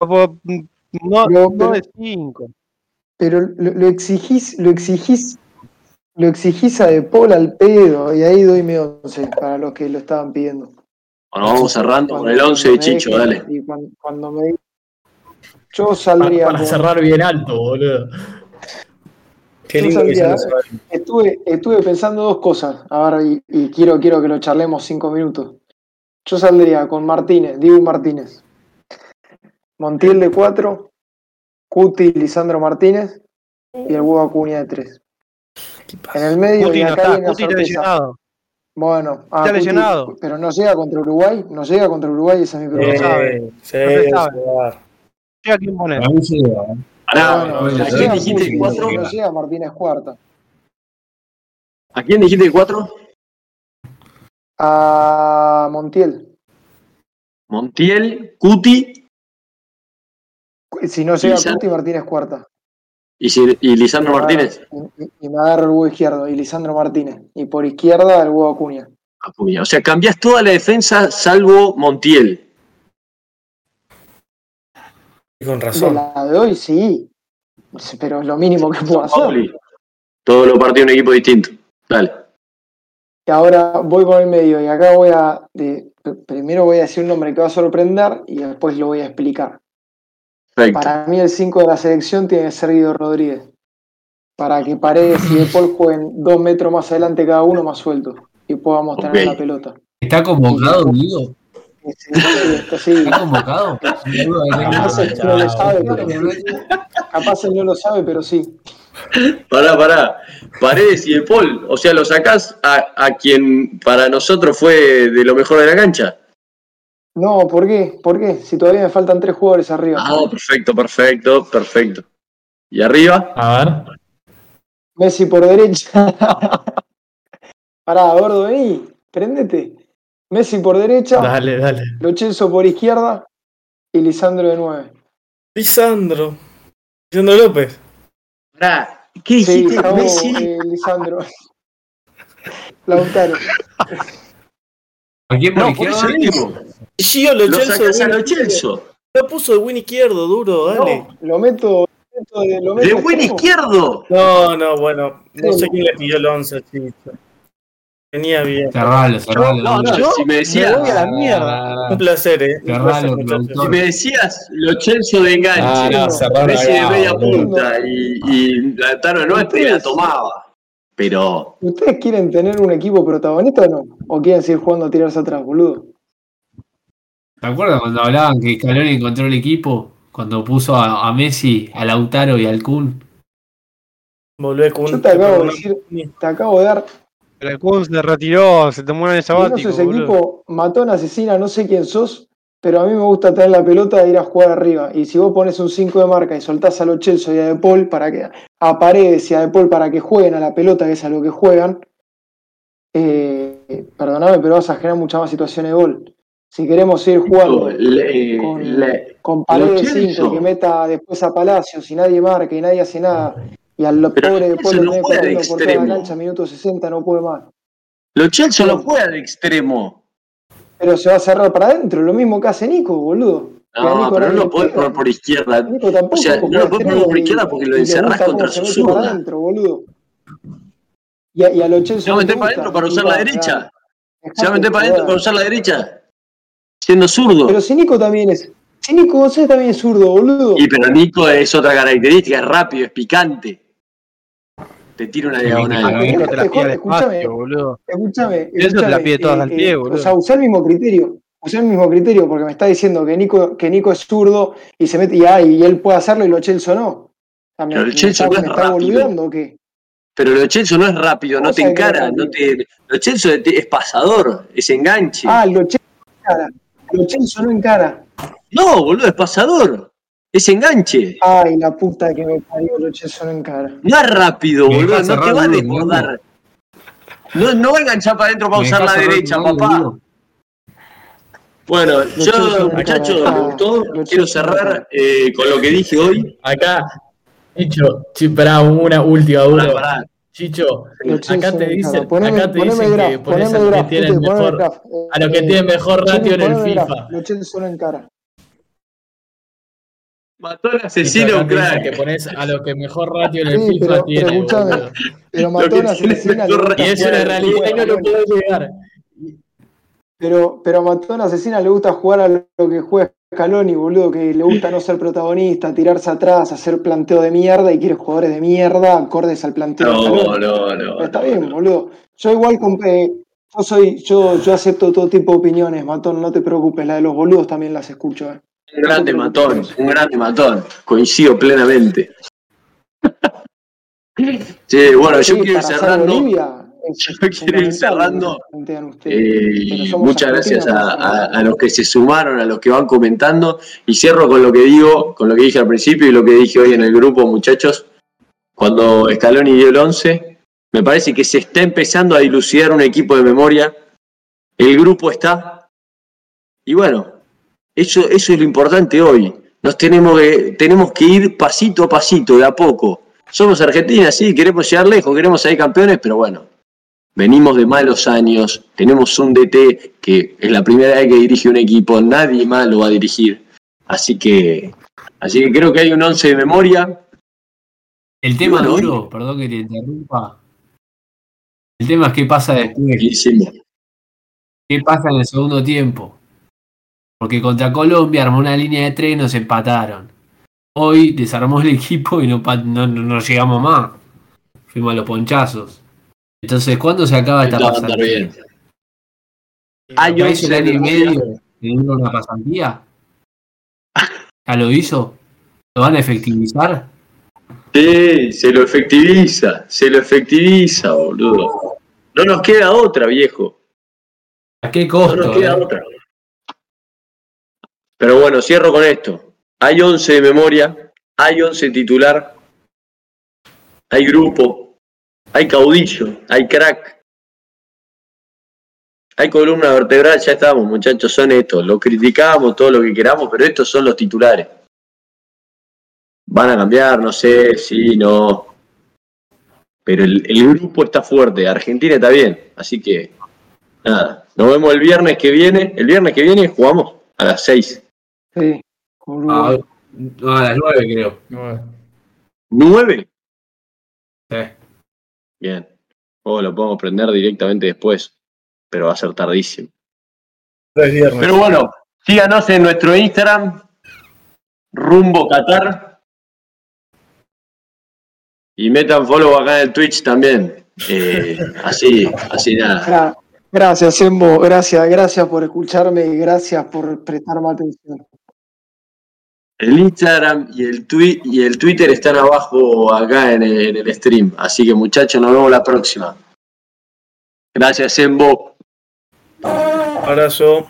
No, Pero- no pero- es 5. Pero lo, lo exigís, lo exigís, lo exigís a De Paul al pedo, y ahí doy mi 11 para los que lo estaban pidiendo. Bueno, vamos cerrando con el Cuando- 11 de Chicho, dale. Y cuando, cuando me yo Para, saldría para con- cerrar bien alto, boludo. Qué Yo lindo que se saldría- lo sabe. Estuve, estuve pensando dos cosas, ahora y, y quiero, quiero que lo charlemos cinco minutos. Yo saldría con Martínez, Dibu Martínez, Montiel de 4, Cuti, Lisandro Martínez y el huevo Acuña de 3. En el medio, Cuti y no acá está, viene la Cuti está lesionado. Bueno, ah, Está Cuti, lesionado. pero no llega contra Uruguay, no llega contra Uruguay, esa es mi pregunta. sabe. Eh, sí, No se sabe. quién. Para mí llega, ¿eh? Pará, bueno, no ¿a quién llega dijiste no Martínez cuarta. ¿A quién dijiste cuatro? A Montiel. Montiel, Cuti Si no llega Lisandro. Cuti, Martínez cuarta. y, si- y Lisandro Martínez. Y, y- me agarro el huevo izquierdo. Y Lisandro Martínez. Y por izquierda el huevo Acuña. Acuña. O sea, cambiás toda la defensa salvo Montiel. Y con De razón. la de hoy sí. Pero es lo mínimo que puedo hacer. Pauli. Todos los partidos un equipo distinto. Dale. Y ahora voy por el medio. Y acá voy a. de- primero voy a decir un nombre que va a sorprender. Y después lo voy a explicar. Perfecto. Para mí, el 5 de la selección tiene que ser Guido Rodríguez. Para que Paredes y De Paul jueguen dos metros más adelante cada uno más suelto. Y podamos tener la pelota. ¿Está convocado, Guido? Sí. ¿Está convocado? Sin duda que Capaz tengo. él no lo sabe, pero, capaz él no lo sabe, pero sí. Pará, pará. Paredes y De Paul. O sea, lo sacás a, a quien para nosotros fue de lo mejor de la cancha. No, ¿por qué? ¿Por qué? Si todavía me faltan tres jugadores arriba. Ah, perfecto, perfecto, perfecto. ¿Y arriba? A ver. Messi por derecha. Pará, gordo, vení, prendete. Messi por derecha, Dale, dale. Lo Celso por izquierda y Lisandro de nueve. Lisandro. Lisandro López. Pará, ¿qué Sí, dijiste? Gustavo, Messi. eh, Lisandro. Lautaro. ¿A quién por No, por izquierda? digo. Sí, lo Lo lo Chelso. Lo puso de win izquierdo, duro, dale. No, lo meto, lo meto de, lo meto De buen izquierdo. No, no, bueno. No Sí. sé quién le pidió el 11, Chicho. Venía bien. Cerralo, cerralo. No, no, Yo si me me decías, voy a la mierda. Un placer, eh. Un Cerralo, placer, si me decías lo Chelso de enganche, Ah, no, cerralo Messi de media punta y, y Lautaro no te la tomaba. Pero ¿Ustedes quieren tener un equipo protagonista o no? ¿O quieren seguir jugando a tirarse atrás, boludo? ¿Te acuerdas cuando hablaban que Scaloni encontró el equipo? Cuando puso a, a Messi, a Lautaro y al Kun. Volvé con Yo te acabo de decir, te acabo de dar el Kun se retiró, se tomó un no sabático. sos boludo. equipo matón, asesina, no sé quién sos, pero a mí me gusta tener la pelota e ir a jugar arriba. Y si vos pones un 5 de marca y soltás a los Chelsea y a De Paul para que, a Paredes y a De Paul para que jueguen a la pelota, que es a lo que juegan, eh, perdoname, pero vas a generar muchas más situaciones de gol. Si queremos seguir jugando le- con, le- con Paredes Lo Celso. 5 que meta después a Palacios y nadie marca y nadie hace nada, y al Pero pobre lo no juega de toda la extremo. cancha, minuto 60, no puede más. lo Chelso no juega de extremo. Pero se va a cerrar para adentro, lo mismo que hace Nico, boludo. No, pero no lo podés poner por izquierda. Nico tampoco O sea, no lo podés poner extremo por izquierda porque lo encerrás contra su boludo. Y a, y a los Chelsea Se va a meter para adentro para usar la derecha. Se va a meter para de adentro para usar la derecha. Siendo zurdo. Pero si Nico también es. Si Nico González también es zurdo, boludo. Y pero Nico es otra característica, es rápido, es picante. Te tira una diagonal. Nico te la pide al Escúchame. espacio, boludo. Escúchame, Eso te la escúchame, pide todas eh, al pie, eh, boludo. O sea, usar el mismo criterio. Usar el mismo criterio porque me está diciendo que Nico, que Nico es zurdo y se mete y, ah, y él puede hacerlo y lo Chelsea no. Me, Pero Chelsea está, no es está rápido. boludeando o qué? Pero lo Chelso no es rápido, no ¿Cómo te encara, no te. Lo Chelso es pasador, es enganche. Ah, lo Chelsea no encara. Lo Chelsea no encara. No, boludo, es pasador. Es enganche. Ay, la puta que me parió, no encara. No es rápido, Me boludo, no te va a desbordar. No, no va a enganchar para adentro para Me usar la derecha, papá. Bueno, yo, muchachos, me ah, gustó. lo Quiero cerrar eh, con lo que dije hoy. Acá, Chicho, chi- pará, una última pará. Chicho, acá te dicen. Poneme, acá te dicen graph, que pones a los que tienen mejor, a los que Eh, tienen mejor ratio en el. FIFA. Lo no encara. Mató al asesino crack. que pones a los que mejor ratio en el Sí, FIFA pero, pero tiene, escúchame, pero mató a tiene gusta Y es una al realidad y no lo puedo llegar. Pero, pero a Matón Asesina le gusta jugar a lo que juega Scaloni, boludo, que le gusta no ser protagonista, tirarse atrás, hacer planteo de mierda y quiere jugadores de mierda acordes al planteo de No, no, no. Pero está bien, boludo. Yo igual compré, yo soy, yo, yo acepto todo tipo de opiniones, Matón, no te preocupes, la de los boludos también las escucho, eh. Un grande matón, un grande matón. Coincido plenamente. Sí, bueno, yo quiero ir cerrando. Bolivia Yo quiero ir cerrando. ustedes. Eh, muchas gracias a, a- a los que se sumaron, a los que van comentando. Y cierro con lo que digo, con lo que dije al principio y lo que dije hoy en el grupo, muchachos. Cuando Scaloni dio el 11, me parece que se está empezando a dilucidar un equipo de memoria. El grupo está. Y bueno, eso, eso es lo importante hoy. Nos tenemos que, tenemos que ir pasito a pasito, de a poco. Somos Argentina, sí, queremos llegar lejos, queremos ser campeones, pero bueno, venimos de malos años, tenemos un DT que es la primera vez que dirige un equipo, nadie más lo va a dirigir. Así que, así que creo que hay un 11 de memoria. El tema Bueno, duro, perdón que te interrumpa. El tema es qué pasa después. ¿Qué pasa en el segundo tiempo? Porque contra Colombia armó una línea de tres y nos empataron. Hoy desarmó el equipo y no, no, no- no llegamos más. Fuimos a los ponchazos. Entonces, ¿cuándo se acaba esta pasantía? bien. Hay ¿Ya hizo 11 el de año y medio dura una pasantía? ¿Ya lo hizo? ¿Lo van a efectivizar? Sí, se lo efectiviza, se lo efectiviza, boludo. No nos queda otra, viejo. ¿A qué No costo? nos queda eh? otra. Pero bueno, cierro con esto. Hay 11 de memoria, hay 11 titular, hay grupo, hay caudillo, hay crack, hay columna vertebral, ya estamos, muchachos, son estos. Lo criticamos, todo lo que queramos, pero estos son los titulares. Van a cambiar, no sé, sí, no. Pero el, el grupo está fuerte, Argentina está bien, así que nada. Nos vemos el viernes que viene. El viernes que viene jugamos a las 6. Sí. Ah, no, a las 9 creo. ¿9? Sí. Bien. O lo podemos prender directamente después, pero va a ser tardísimo. Pero bueno, síganos en nuestro Instagram, Rumbo Qatar. Y metan follow acá en el Twitch también. Eh, así, así nada. Gra- Gracias, Embo. Gracias, gracias por escucharme y gracias por prestarme atención. El Instagram y el, Twitter están abajo acá en el, en el stream. Así que muchachos, nos vemos la próxima. Gracias, Embo. Abrazo.